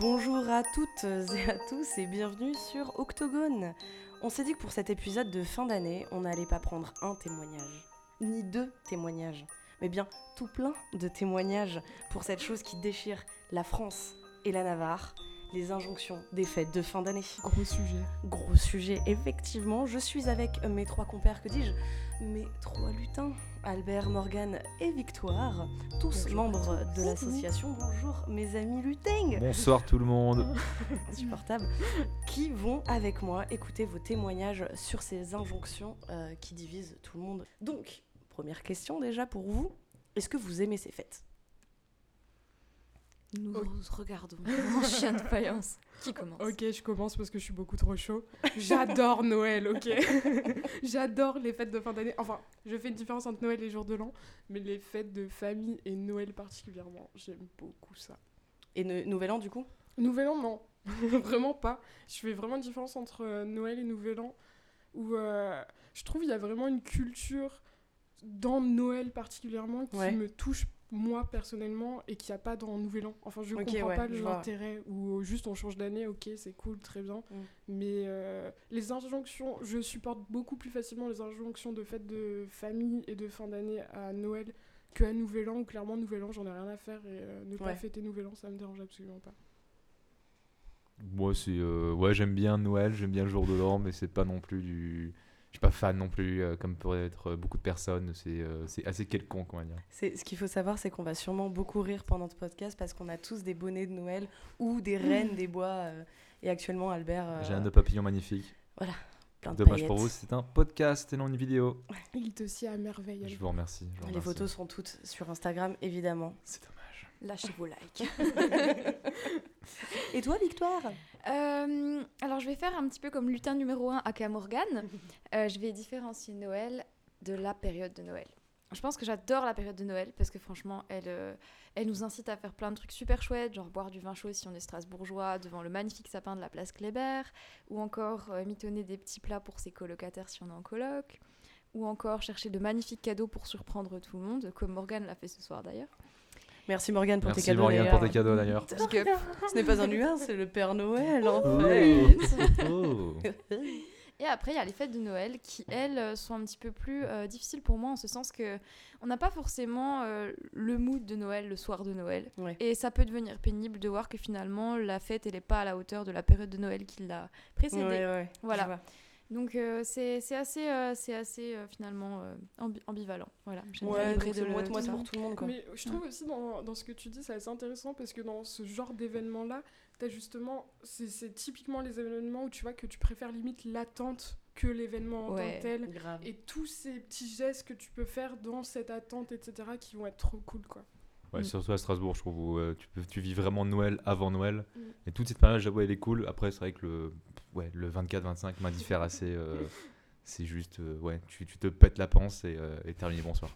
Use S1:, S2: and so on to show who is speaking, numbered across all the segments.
S1: Bonjour à toutes et à tous et bienvenue sur Octogone. On s'est dit que pour cet épisode de fin d'année, on n'allait pas prendre un témoignage, ni deux témoignages, mais bien tout plein de témoignages pour cette chose qui déchire la France et la Navarre, les injonctions des fêtes de fin d'année.
S2: Gros sujet.
S1: Gros sujet, effectivement. Je suis avec mes trois compères, que dis-je? Mes trois lutins, Albert, Morgane et Victoire, tous
S2: Bonjour.
S1: membres de l'association. Bonjour mes amis lutins
S3: Bonsoir tout le monde.
S1: insupportable, qui vont avec moi écouter vos témoignages sur ces injonctions euh, qui divisent tout le monde? Donc, première question déjà pour vous, est-ce que vous aimez ces fêtes?
S4: Nous regardons en chien de faïence. Qui commence
S2: Ok, je commence parce que je suis beaucoup trop chaud. J'adore Noël, ok J'adore les fêtes de fin d'année. Enfin, je fais une différence entre Noël et jour de l'an, mais les fêtes de famille et Noël particulièrement, j'aime beaucoup ça.
S1: Et ne- Nouvel An du coup?
S2: Nouvel an, non. vraiment pas. Je fais vraiment une différence entre euh, Noël et Nouvel an, où euh, je trouve il y a vraiment une culture dans Noël particulièrement qui
S1: Ouais.
S2: me touche moi personnellement et qu'il n'y a pas dans Nouvel an. Enfin, je
S1: Ok,
S2: comprends
S1: ouais,
S2: pas l'intérêt ou juste on change d'année, ok, c'est cool, très bien.
S1: Mm.
S2: Mais euh, les injonctions, je supporte beaucoup plus facilement les injonctions de fêtes de famille et de fin d'année à Noël qu'à Nouvel An, où clairement Nouvel An, j'en ai rien à faire et euh, ne pas fêter Nouvel An, ça me dérange absolument pas.
S3: Moi c'est euh, ouais j'aime bien Noël, j'aime bien le jour de l'an, mais c'est pas non plus du. Je suis pas fan non plus, euh, comme pourraient être euh, beaucoup de personnes. C'est euh, c'est assez quelconque on va dire.
S1: C'est- Ce qu'il faut savoir, c'est qu'on va sûrement beaucoup rire pendant ce podcast parce qu'on a tous des bonnets de Noël ou des reines des bois. euh, et actuellement, Albert. euh,
S3: J'ai un nœud papillon magnifique.
S1: plein de
S3: Dommage pour vous, c'est un podcast et non une vidéo.
S2: Il te sied à merveille.
S3: Je vous remercie. je vous
S1: Les photos seront toutes sur Instagram, évidemment.
S3: C'est dommage.
S4: Lâchez vos likes.
S1: Et toi, Victoire?
S4: Euh, alors, je vais faire un petit peu comme lutin numéro 1 à Morgan. Euh, je vais différencier Noël de la période de Noël. Je pense que j'adore la période de Noël parce que franchement, elle, euh, elle nous incite à faire plein de trucs super chouettes, genre boire du vin chaud si on est strasbourgeois devant le magnifique sapin de la place Kléber, ou encore euh, mitonner des petits plats pour ses colocataires si on est en coloc, ou encore chercher de magnifiques cadeaux pour surprendre tout le monde, comme Morgan l'a fait ce soir d'ailleurs.
S1: Merci Morgane pour tes
S3: Merci
S1: cadeaux.
S3: Morgane
S1: d'ailleurs.
S3: pour tes cadeaux d'ailleurs.
S1: Ce n'est pas un humain, c'est le Père Noël, en
S3: Oh.
S1: fait.
S3: Oh.
S4: Et après, il y a les fêtes de Noël qui, elles, sont un petit peu plus euh, difficiles pour moi en ce sens que on n'a pas forcément euh, le mood de Noël le soir de Noël.
S1: Ouais.
S4: Et ça peut devenir pénible de voir que finalement, la fête, elle n'est pas à la hauteur de la période de Noël qui l'a précédée.
S1: Ouais, ouais,
S4: Voilà. Donc, euh, c'est c'est assez, euh, c'est assez euh, finalement euh, ambi- ambivalent. Voilà. J'aime bien
S1: Ouais, c'est
S4: de le-
S1: moite-moite
S4: tout
S1: pour tout le monde, quoi.
S2: Mais je trouve aussi dans, dans ce que tu dis, c'est assez intéressant parce que dans ce genre d'événement-là, t'as justement, c'est c'est typiquement les événements où tu vois que tu préfères limite l'attente que l'événement en tant
S4: Ouais.
S2: que tel.
S1: Grave.
S2: Et tous ces petits gestes que tu peux faire dans cette attente, etc., qui vont être trop cool, quoi.
S3: Ouais,
S4: Mm.
S3: surtout à Strasbourg, je trouve, où euh, tu, peux, tu vis vraiment Noël avant Noël.
S2: Mm.
S3: Et toute cette période, j'avoue, elle est cool. Après, c'est vrai que le, ouais, le 24-25 m'indiffère assez. euh, c'est juste, euh, ouais, tu, tu te pètes la panse et, euh, et terminé, bonsoir.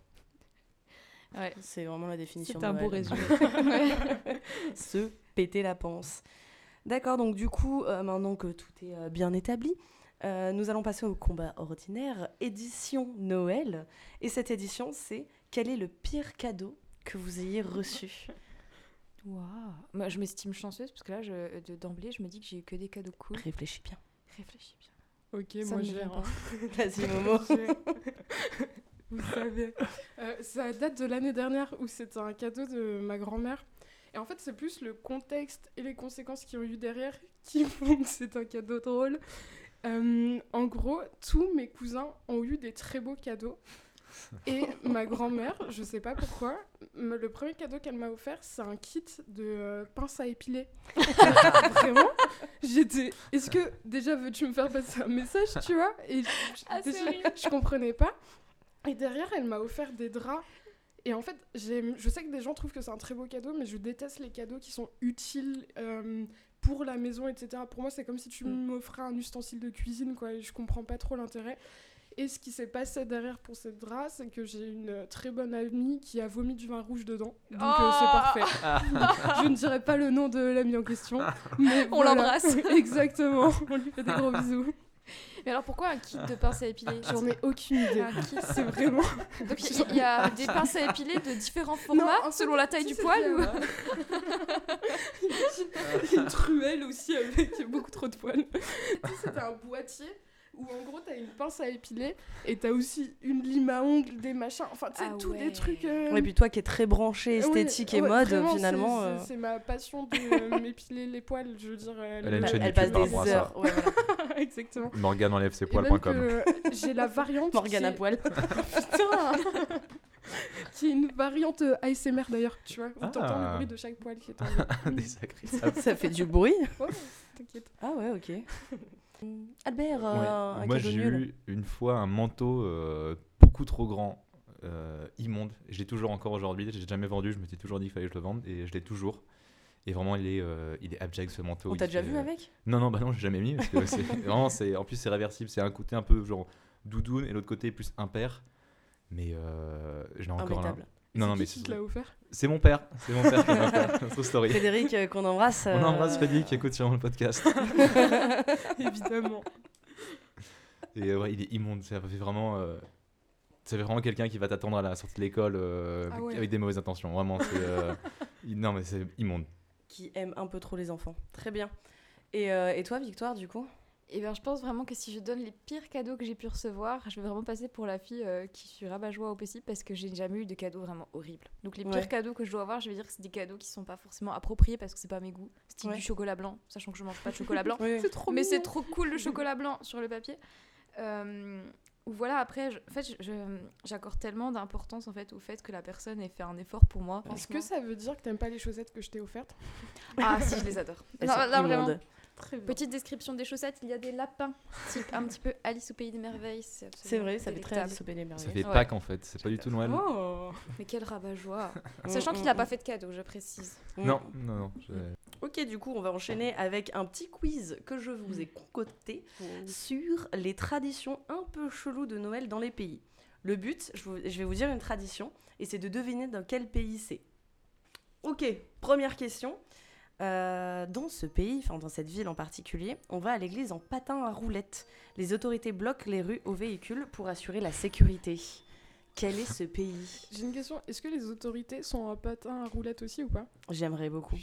S4: Ouais.
S1: C'est vraiment la définition.
S4: C'est un beau résumé.
S1: Se péter la panse. D'accord, donc du coup, euh, maintenant que tout est euh, bien établi, euh, nous allons passer au combat ordinaire, édition Noël. Et cette édition, c'est quel est le pire cadeau que vous ayez reçu
S4: Waouh. Moi, je m'estime chanceuse parce que là, je- de- d'emblée, je me dis que j'ai eu que des cadeaux cool.
S1: Réfléchis bien.
S4: Réfléchis bien.
S2: Ok,
S4: Ça
S2: moi j'ai.
S1: Vas-y, Momo.
S2: J'ai- Vous savez. Euh, ça date de l'année dernière où c'était un cadeau de ma grand-mère. Et en fait, c'est plus le contexte et les conséquences qu'il y a eu derrière qui font que c'est un cadeau drôle. Euh, en gros, tous mes cousins ont eu des très beaux cadeaux. Et ma grand-mère, je sais pas pourquoi, me- le premier cadeau qu'elle m'a offert, c'est un kit de euh, pince à épiler. Vraiment, j'étais. Est-ce que déjà veux-tu me faire passer un message, tu vois? Et je-
S4: Ah,
S2: déjà, je comprenais pas. Et derrière, elle m'a offert des draps. Et en fait, j'aime- je sais que des gens trouvent que c'est un très beau cadeau, mais je déteste les cadeaux qui sont utiles euh, pour la maison, etc. Pour moi, c'est comme si tu
S1: Mm.
S2: m'offrais un ustensile de cuisine, quoi. Et je comprends pas trop l'intérêt. Et ce qui s'est passé derrière pour cette drap, c'est que j'ai une très bonne amie qui a vomi du vin rouge dedans. Donc euh,
S4: Oh
S2: c'est parfait. je ne dirai pas le nom de l'amie en question. Mais
S4: On
S2: voilà.
S4: l'embrasse.
S2: Exactement. On lui fait des gros bisous.
S4: Mais alors pourquoi un kit de pinces à épiler?
S2: J'en ai aucune idée.
S4: Un kit.
S2: C'est vraiment.
S4: Donc il y, a des pinces à épiler de différents formats
S2: en fait,
S4: selon la taille du poil
S2: c'est,
S4: ou...
S2: une truelle aussi avec beaucoup trop de poils. Tu sais, c'était un boîtier où en gros t'as une pince à épiler et t'as aussi une lime à ongles, des machins, enfin tu sais,
S4: Ah
S2: tous
S4: ouais.
S2: des trucs. euh,
S1: Ouais, puis toi qui es très branché
S2: ouais,
S1: esthétique et
S2: ouais,
S1: mode,
S2: vraiment,
S1: finalement.
S2: c'est-
S1: euh,
S2: c'est- ma passion de euh, m'épiler les poils, je veux dire. euh,
S3: Elle a une
S2: le-
S3: chaîne
S1: elle
S3: YouTube
S1: passe des heures. Ouais, voilà.
S2: Exactement.
S3: Morgane enlève ses
S2: Et
S3: poils.com.
S2: j'ai la variante.
S1: Morgane à
S2: est-
S1: poil.
S2: Putain Qui est une variante euh, ASMR d'ailleurs, tu vois. Où
S3: Ah.
S2: t'entends le bruit de chaque poil qui est en
S3: Des sacrés sapes.
S1: Ça fait du bruit.
S2: Ouais, t'inquiète.
S1: Ah ouais, ok. Albert,
S3: Ouais.
S1: euh,
S3: Moi, j'ai eu une fois un manteau euh, beaucoup trop grand, euh, immonde. Je l'ai toujours encore aujourd'hui. Je l'ai jamais vendu. Je me suis toujours dit qu'il fallait que je le vende et je l'ai toujours. Et vraiment, il est, euh, il est abject ce manteau.
S1: On t'a déjà
S3: fait,
S1: vu avec?
S3: Non, non, bah non, j'ai jamais mis. Parce que vraiment, en plus, c'est réversible. C'est un côté un peu genre doudoune et l'autre côté plus impair. Mais euh, je l'ai encore là. Non,
S2: C'est
S3: non,
S2: qui
S3: mais
S2: qui
S3: c'est,
S2: te l'a offert
S3: c'est mon père. C'est mon père qui m'a. True story.
S1: Frédéric, euh, qu'on embrasse.
S3: On
S1: euh,
S3: embrasse Freddy qui écoute sur le podcast.
S2: Évidemment.
S3: Et euh, ouais, il est immonde. Ça fait vraiment. euh, ça fait vraiment quelqu'un qui va t'attendre à la sortie de l'école euh,
S2: Ah
S3: avec,
S2: ouais.
S3: avec des mauvaises intentions. Vraiment, c'est. euh, non, mais c'est immonde.
S1: Qui aime un peu trop les enfants. Très bien. Et, euh, et toi, Victoire, du coup?
S4: Et bien je pense vraiment que si je donne les pires cadeaux que j'ai pu recevoir, je vais vraiment passer pour la fille euh, qui suis rabat-joie au possible parce que j'ai jamais eu de cadeaux vraiment horribles. Donc les pires
S1: Ouais.
S4: cadeaux que je dois avoir, je vais dire que c'est des cadeaux qui sont pas forcément appropriés parce que c'est pas mes goûts. Style
S1: Ouais.
S4: du chocolat blanc, sachant que je mange pas de chocolat blanc.
S1: Oui.
S2: Trop
S4: mais c'est trop cool le chocolat blanc sur le papier. Euh, ou voilà, après, je- en fait, j'accorde tellement d'importance en fait au fait que la personne ait fait un effort pour moi.
S2: Est-ce que ça veut dire que t'aimes pas les chaussettes que je t'ai offertes?
S4: Ah si, je les adore.
S1: Elles
S4: Non,
S1: sont
S4: là, vraiment.
S1: Immondes.
S2: Très bien.
S4: Petite description des chaussettes, il y a des lapins, type un petit peu Alice au pays des merveilles. C'est
S1: vrai, ça fait très. Alice au Pays des
S3: Ça
S1: Merveilles.
S3: fait
S4: Ouais.
S3: Pâques en fait. C'est pas du tout Noël.
S2: Oh
S4: Mais quel rabat-joie
S1: Mm,
S4: Sachant
S1: mm,
S4: qu'il n'a pas
S1: mm.
S4: fait de cadeau, je précise.
S1: Mm.
S3: Non, non, non. je-
S1: Ok, du coup, on va enchaîner avec un petit quiz que je vous ai concocté sur les traditions un peu cheloues de Noël dans les pays. Le but, je, vous- je vais vous dire une tradition et c'est de deviner dans quel pays c'est. Ok, première question. Euh, dans ce pays, enfin dans cette ville en particulier, on va à l'église en patin à roulettes. Les autorités bloquent les rues aux véhicules pour assurer la sécurité. Quel est ce pays?
S2: J'ai une question. Est-ce que les autorités sont en patin à roulettes aussi ou pas?
S1: J'aimerais beaucoup.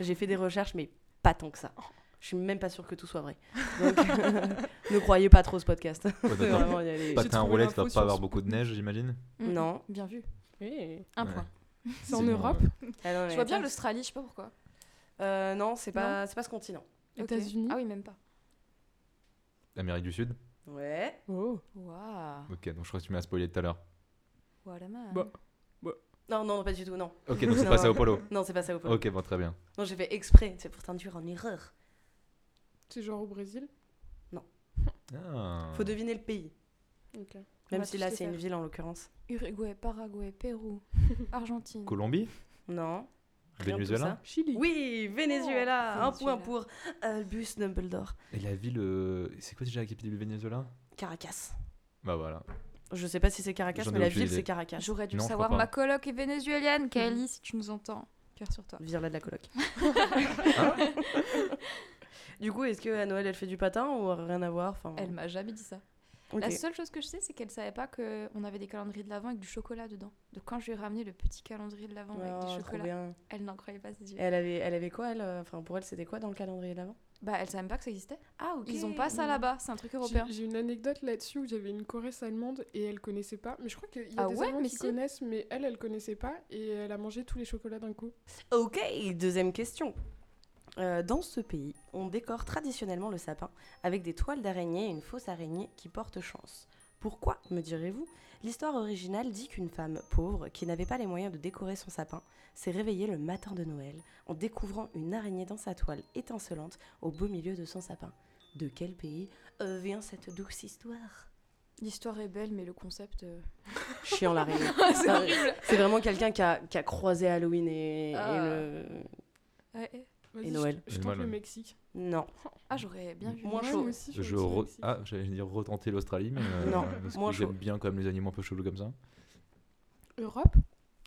S1: J'ai fait des recherches, mais pas tant que ça. Je suis même pas sûre que tout soit vrai. Donc, ne croyez pas trop ce podcast.
S3: Ouais,
S1: vraiment y aller.
S3: Patin à
S2: trouvé
S3: roulette,
S2: l'info
S3: va pas avoir beaucoup de neige, j'imagine.
S4: Mm,
S1: Non.
S4: Bien vu.
S2: Oui.
S4: Un
S3: Ouais.
S4: point.
S2: C'est en
S3: bon,
S2: Europe
S1: Ah non, mais
S4: Je vois bien l'Australie, je sais pas pourquoi.
S1: Euh, non, c'est pas, c'est pas ce continent.
S4: Ok.
S2: États-Unis
S4: Ah oui, même pas.
S3: Amérique du Sud.
S1: Ouais.
S2: Oh.
S4: Waouh.
S3: Ok, donc je crois que tu m'as spoilé tout à l'heure.
S4: Voilà, man.
S2: Bah.
S1: Non, non, pas du tout, non.
S3: Ok, donc c'est
S1: Non.
S3: pas Sao Paulo.
S1: Non, c'est pas ça au Polo.
S3: Ok, bon, très bien.
S1: Non, j'ai fait exprès, c'est pour t'induire en erreur.
S2: C'est genre au Brésil?
S3: Ah.
S1: Faut deviner le pays.
S2: Ok.
S1: Même
S4: va
S1: si
S4: tous
S1: là,
S4: les
S1: c'est une
S4: faire.
S1: ville en l'occurrence.
S4: Uruguay, Paraguay, Pérou, Argentine.
S3: Colombie?
S1: Non.
S3: Venezuela.
S2: Chili.
S1: Oui, Venezuela.
S4: Oh,
S1: un point pour Albus Dumbledore.
S3: Et la ville. euh, C'est quoi déjà la capitale du Venezuela?
S1: Caracas.
S3: Bah voilà.
S1: Je sais pas si c'est Caracas, mais la ville, c'est Caracas.
S4: J'aurais dû
S3: Non,
S4: savoir. Ma coloc est vénézuélienne. Kelly, si tu nous entends, cœur sur toi.
S1: Vire-la de la coloc. du coup, est-ce que à Noël, elle fait du patin ou rien à voir? Enfin,
S4: Elle m'a jamais dit ça. La seule chose que je sais, c'est qu'elle savait pas qu'on avait des calendriers de l'avant avec du chocolat dedans. Donc quand je lui ai ramené le petit calendrier de l'avant
S1: Oh,
S4: avec du
S1: trop
S4: chocolat,
S1: bien.
S4: elle n'en croyait pas ses yeux.
S1: Elle avait, elle avait quoi, elle euh, Enfin, pour elle, c'était quoi dans le calendrier d'avant
S4: Bah, elle savait même pas que ça existait.
S1: Ah, ok.
S4: Ils ont pas ça là-bas, c'est un truc européen.
S2: J'ai une anecdote là-dessus où j'avais une choresse allemande et elle connaissait pas. Mais je crois qu'il y a
S4: Ah
S2: des
S4: ouais,
S2: Allemands qui
S4: si.
S2: connaissent, mais elle, elle connaissait pas et elle a mangé tous les chocolats d'un coup.
S1: Ok, deuxième question. Euh, dans ce pays, on décore traditionnellement le sapin avec des toiles d'araignée et une fausse araignée qui porte chance. Pourquoi, me direz-vous L'histoire originale dit qu'une femme pauvre, qui n'avait pas les moyens de décorer son sapin, s'est réveillée le matin de Noël en découvrant une araignée dans sa toile étincelante au beau milieu de son sapin. De quel pays euh, vient cette douce histoire
S4: L'histoire est belle, mais le concept. euh,
S1: Chiant l'araignée.
S4: c'est
S1: Ah. C'est vraiment quelqu'un qui a, qui a croisé Halloween et, et
S4: Ah.
S1: le...
S4: Ouais,
S1: Et Noël.
S2: Je, je tente le Mexique.
S1: Non.
S4: Ah, j'aurais bien vu.
S1: Moins chaud.
S2: moi aussi,
S3: Je re-. Ah, j'allais dire retenter l'Australie, mais. euh,
S1: Non,
S3: parce
S1: moins
S3: que
S1: chaud.
S3: j'aime bien quand même les animaux un peu chelous comme ça.
S2: Europe?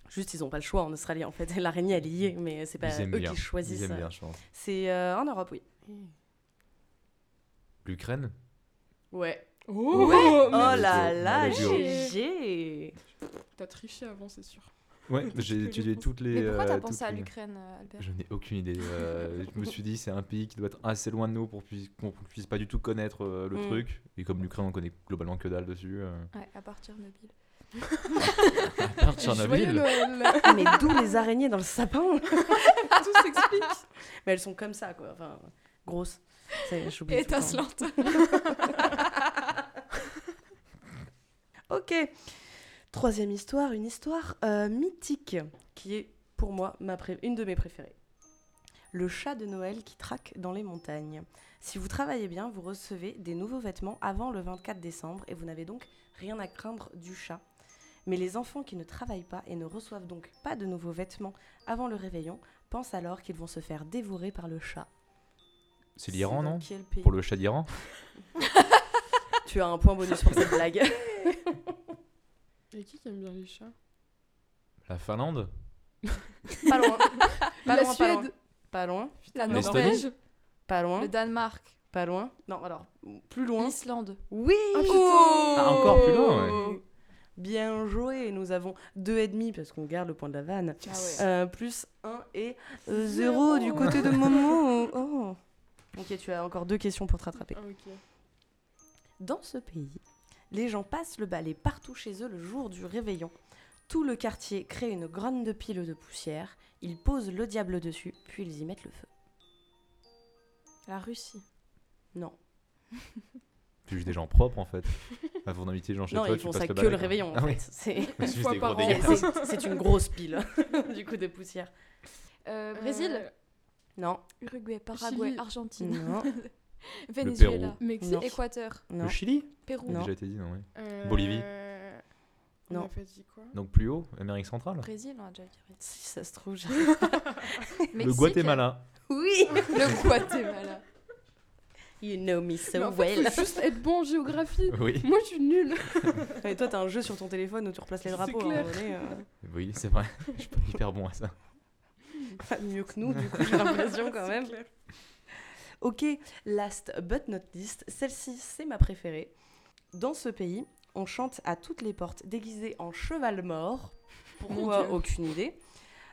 S1: Juste, ils n'ont pas le choix en Australie. En fait, l'araignée, elle y est, mais c'est pas eux
S3: bien.
S1: qui choisissent.
S3: Ils aiment bien, je pense.
S1: C'est euh, en Europe, oui.
S3: L'Ukraine?
S1: Ouais.
S2: Oh,
S1: Ouais. Oh là là. GG
S2: T'as triché avant, c'est sûr.
S3: Ouais, j'ai étudié toutes les.
S4: Mais pourquoi t'as
S3: euh,
S4: pensé à l'Ukraine, euh, Albert?
S3: Je n'ai aucune idée. euh, je me suis dit, c'est un pays qui doit être assez loin de nous pour puisse- qu'on puisse pas du tout connaître euh, le
S1: Mm.
S3: truc. Et comme l'Ukraine, on connaît globalement que dalle dessus. euh.
S4: Ouais, à part Tchernobyl.
S3: À part
S2: Joyeux
S3: Tchernobyl.
S2: Noël
S1: Mais d'où les araignées dans le sapin
S2: Tout s'explique.
S1: Mais elles sont comme ça, quoi. Enfin, grosses. C'est- j'oublie tout le temps.
S4: Étincelante.
S1: Ok. Troisième histoire, une histoire euh, mythique qui est pour moi ma pré- une de mes préférées. Le chat de Noël qui traque dans les montagnes. Si vous travaillez bien, vous recevez des nouveaux vêtements avant le 24 décembre et vous n'avez donc rien à craindre du chat. Mais les enfants qui ne travaillent pas et ne reçoivent donc pas de nouveaux vêtements avant le réveillon pensent alors qu'ils vont se faire dévorer par le chat.
S3: C'est l'Iran, non
S1: quel pays
S3: Pour le chat d'Iran
S1: Tu as un point bonus pour cette blague.
S2: Et qui qui aime bien les chats?
S3: La Finlande?
S1: Pas loin. Pas
S2: La
S1: loin, pas loin.
S2: Suède.
S1: Pas loin.
S4: La Norvège.
S1: Pas loin.
S4: Le Danemark.
S1: Pas loin. Non, alors, plus loin.
S4: L'Islande.
S1: Oui
S2: Ah, putain.
S3: Ah, encore plus loin, ouais.
S1: Bien joué. Nous avons deux et demi parce qu'on garde le point de la vanne.
S4: Ah ouais.
S1: Euh, plus 1 et 0 du côté de Momo. Oh. Ok, tu as encore deux questions pour te rattraper.
S2: Ah.
S1: Dans ce pays, les gens passent le balai partout chez eux le jour du réveillon. Tout le quartier crée une grande pile de poussière. Ils posent le diable dessus, puis ils y mettent le feu.
S4: La Russie.
S1: Non.
S3: C'est juste des gens propres en fait. Avant d'inviter les gens chez
S1: non,
S3: toi,
S1: ils
S3: tu
S1: font ça
S3: le
S1: que
S3: balai,
S1: le réveillon. En
S3: Ah
S1: fait. C'est une grosse pile du coup de poussière.
S4: Euh, Brésil.
S2: Euh,
S1: Non.
S4: Uruguay. Paraguay.
S2: Chili.
S4: Argentine.
S1: Non.
S4: Venezuela.
S2: Mexique.
S1: Non.
S4: Équateur.
S1: Non.
S3: Le Chili
S4: Pérou.
S1: Non.
S3: déjà été dit, non.
S2: Euh,
S3: Bolivie.
S2: On
S1: Non.
S2: dit quoi?
S3: Donc plus haut, Amérique centrale.
S4: Brésil, on a déjà dit.
S1: Si ça se trouve.
S3: Le
S4: Mexique.
S3: Guatemala.
S1: Oui.
S4: Le Guatemala.
S1: You know me so
S2: Mais en fait,
S1: well.
S2: faut juste être bon en géographie.
S3: Oui,
S2: Moi, je suis nulle.
S1: Et toi, t'as un jeu sur ton téléphone où tu replaces les
S2: C'est
S1: drapeaux.
S2: clair.
S1: à un moment donné, euh,
S3: oui, c'est vrai. Je suis pas hyper bon à ça.
S1: pas mieux que nous, du coup, j'ai l'impression quand même.
S2: clair.
S1: Ok, last but not least, celle-ci, c'est ma préférée. Dans ce pays, on chante à toutes les portes déguisé en cheval mort. Pourquoi. Aucune idée.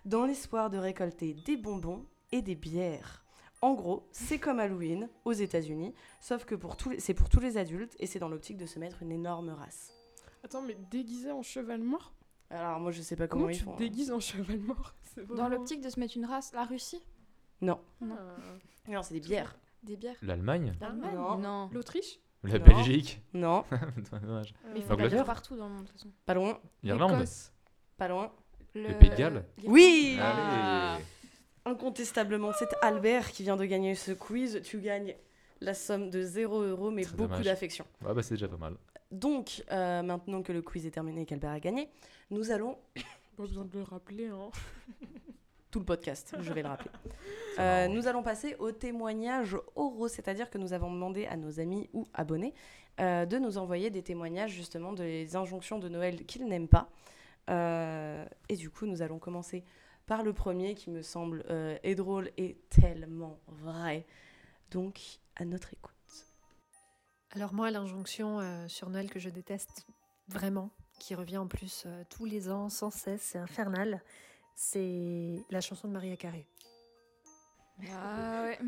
S1: Dans l'espoir de récolter des bonbons et des bières. En gros, c'est comme Halloween aux États-Unis, sauf que pour tous les- c'est pour tous les adultes et c'est dans l'optique de se mettre une énorme race.
S2: Attends, mais déguisé en cheval mort?
S1: Alors moi je sais pas comment,
S2: Comment,
S1: ils
S2: tu
S1: font.
S2: te déguises en cheval mort? C'est
S4: Dans l'optique de se mettre une race. La Russie?
S1: Non,
S4: Non.
S2: Ah.
S1: non c'est des bières.
S4: Des bières.
S3: L'Allemagne
S4: L'Allemagne
S1: Non.
S4: Non.
S2: L'Autriche
S3: La
S1: Non.
S3: Belgique
S1: Non,
S3: Dommage.
S4: Mais il faut
S2: Euh,
S4: la partout dans le monde, de toute façon.
S1: pas loin,
S3: L'Irlande
S1: pas loin.
S3: Le Pays de Galles.
S1: Oui
S4: Ah.
S3: Allez
S1: Incontestablement, c'est Albert qui vient de gagner ce quiz. Tu gagnes la somme de 0 euros, mais
S3: Très
S1: beaucoup d'affection.
S3: Ouais, bah c'est déjà pas mal.
S1: Donc, euh, maintenant que le quiz est terminé et qu'Albert a gagné, nous allons.
S2: Pas besoin de le rappeler. Hein.
S1: Tout le podcast, je vais le rappeler. Euh, nous allons passer au témoignage oraux, c'est-à-dire que nous avons demandé à nos amis ou abonnés euh, de nous envoyer des témoignages justement des injonctions de Noël qu'ils n'aiment pas. Euh, et du coup, nous allons commencer par le premier qui me semble euh, est drôle et tellement vrai. Donc, à notre écoute.
S5: Alors moi, l'injonction euh, sur Noël que je déteste vraiment, qui revient en plus euh, tous les ans sans cesse, c'est infernal, c'est la chanson de Maria Carré.
S4: Ah ouais.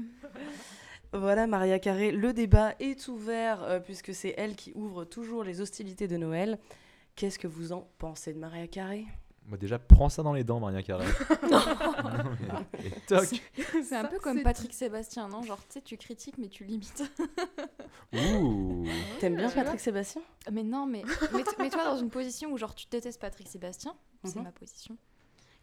S1: Voilà, Maria Carré, le débat est ouvert euh, puisque c'est elle qui ouvre toujours les hostilités de Noël. Qu'est-ce que vous en pensez de Maria Carré?
S3: Moi déjà, prends ça dans les dents, Maria Carré. Et toc
S4: C'est un
S2: Ça,
S4: peu comme Patrick Sébastien, non? Genre, tu sais, tu critiques, mais tu limites.
S3: Ouh
S1: T'aimes bien Patrick Sébastien?
S4: Mais non, mais mets- mets-toi dans une position où, genre, tu détestes Patrick Sébastien. C'est
S1: Mhm.
S4: ma position.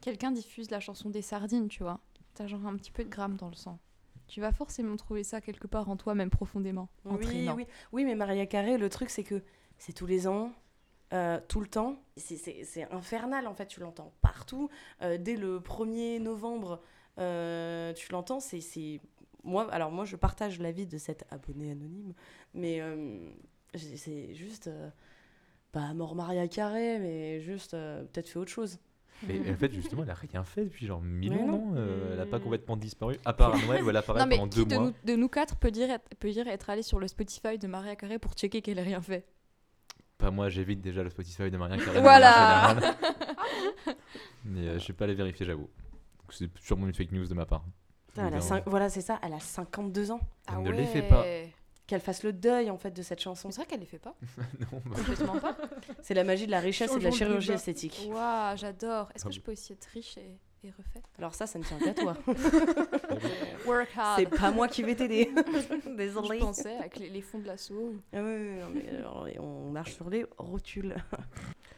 S4: Quelqu'un diffuse la chanson des sardines, tu vois. T'as genre un petit peu de gramme dans le sang. Tu vas forcément trouver ça quelque part en toi, même profondément.
S1: Oui,
S4: entraînant.
S1: oui. oui, mais Maria Carré, le truc c'est que c'est tous les ans, euh, tout le temps. C'est- infernal en fait, tu l'entends partout. Euh, dès le 1er novembre, euh, tu l'entends. C'est moi, alors moi je partage l'avis de cet abonné anonyme, mais c'est juste pas mort Maria Carré, mais juste peut-être fait autre chose.
S3: Mais en fait, justement, elle a rien fait depuis genre mille ans,
S1: non.
S3: Euh, Elle a pas
S2: Hmm.
S3: complètement disparu, à part à Noël où elle apparaît
S4: Non, mais
S3: pendant
S4: qui
S3: deux
S4: de
S3: mois.
S4: nous, de nous quatre peut dire, être, peut dire être allé sur le Spotify de Maria Carré pour checker qu'elle ait rien fait?
S3: Pas moi, j'évite déjà le Spotify de Maria Carré.
S4: Voilà.
S3: en général. Mais euh, je vais pas les vérifier, j'avoue. C'est sûrement une fake news de ma part.
S1: Putain, elle a
S3: Évidemment.
S1: cinq- Voilà, c'est ça, elle a 52 ans.
S3: Elle ne les fait pas.
S1: Qu'elle fasse le deuil en fait de cette chanson.
S4: C'est vrai qu'elle les fait pas.
S3: Non, bah,
S4: Complètement pas.
S1: C'est la magie de la richesse et de la chirurgie esthétique.
S4: Waouh, j'adore. Est-ce
S3: Ah
S4: que je
S3: oui.
S4: peux aussi être riche et, et refaite
S1: Alors ça, ça ne tient qu'à toi.
S4: Work hard.
S1: c'est pas moi qui vais t'aider.
S4: Je
S1: Désolée.
S4: pensais avec les, les fonds de l'assaut.
S1: Ah oui, oui, non, mais, alors, on marche sur les rotules.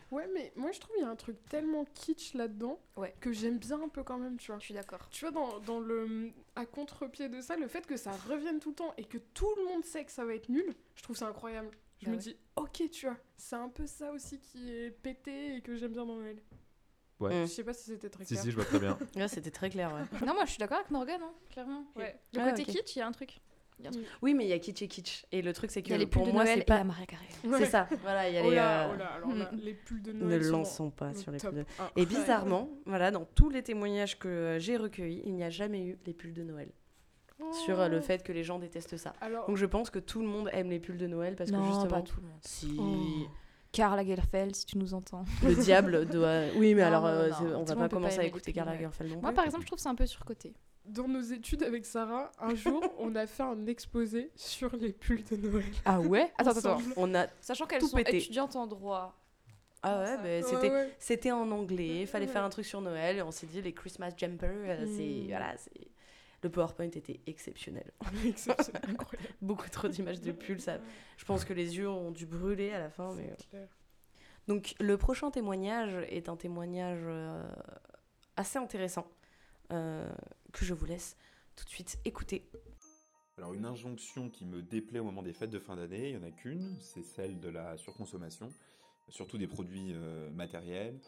S2: Ouais, mais moi je trouve qu'il y a un truc tellement kitsch là-dedans
S4: Ouais.
S2: que j'aime bien un peu quand même, tu vois.
S4: Je suis d'accord.
S2: Tu vois, dans, dans le, à contre-pied de ça, le fait que ça revienne tout le temps et que tout le monde sait que ça va être nul, je trouve ça incroyable. Je
S4: Bah
S2: me
S4: ouais.
S2: dis, ok, tu vois, c'est un peu ça aussi qui est pété et que j'aime bien dans Noël.
S3: Ouais.
S1: Mm.
S2: Je sais pas si c'était très
S3: Si,
S2: clair.
S3: si, je vois très bien.
S1: Là, c'était très clair, ouais.
S4: Non, moi je suis d'accord avec Morgan, hein, clairement.
S2: Ouais.
S4: Le
S1: Ah,
S4: côté kitsch, il y a un truc. Il y a un truc.
S1: Oui, mais il y a kitsch et kitsch. Et le truc, c'est
S4: Il y a
S1: que
S4: les pulls
S1: pour
S4: de
S1: moi,
S4: Noël
S1: c'est pas.
S4: Maria Carré.
S2: Ouais.
S1: C'est ça. Voilà, il y a
S2: Oh
S1: les.
S2: là,
S1: euh,
S2: oh là, alors là,
S4: Mm.
S2: les pulls de
S1: Ne
S2: Noël. sont
S1: lançons pas sur les
S2: top
S1: pulls de
S2: un.
S1: Et bizarrement, voilà, dans tous les témoignages que j'ai recueillis, il n'y a jamais eu les pulls de Noël. Sur euh, le
S2: Oh.
S1: fait que les gens détestent ça.
S2: Alors,
S1: Donc je pense que tout le monde aime les pulls de Noël parce que
S4: non,
S1: justement.
S4: pas tout le monde.
S1: Si.
S2: Oh.
S4: Karl Lagerfeld, si tu nous entends.
S1: Le diable doit. Oui, mais
S4: Non,
S1: alors,
S4: non,
S1: euh,
S4: non,
S1: c'est-
S4: tout
S1: on va pas commencer à écouter Karl. Lagerfeld non
S4: Moi, par exemple, je trouve ça un peu surcoté.
S2: dans nos études avec Sarah, un jour, on a fait un exposé sur les pulls de Noël.
S4: Ah ouais? Attends, attends.
S1: On a.
S4: Sachant qu'elles sont
S1: pété.
S4: étudiantes en droit.
S1: Ah ouais, bah, c'était.
S2: ouais.
S1: En anglais, il fallait
S2: Ouais.
S1: faire un truc sur Noël et on s'est dit les Christmas jumpers, euh, c'est
S2: Mm.
S1: voilà, c'est le PowerPoint était exceptionnel.
S2: Exceptionnel, incroyable.
S1: Beaucoup trop d'images de pulls, ça. Je pense que les yeux ont dû brûler à la fin. Mais...
S2: C'est clair.
S1: Donc le prochain témoignage est un témoignage euh, assez intéressant euh, que je vous laisse tout de suite écouter.
S6: Alors une injonction qui me déplaît au moment des fêtes de fin d'année, il n'y en a qu'une, c'est celle de la surconsommation, surtout des produits euh, matériels,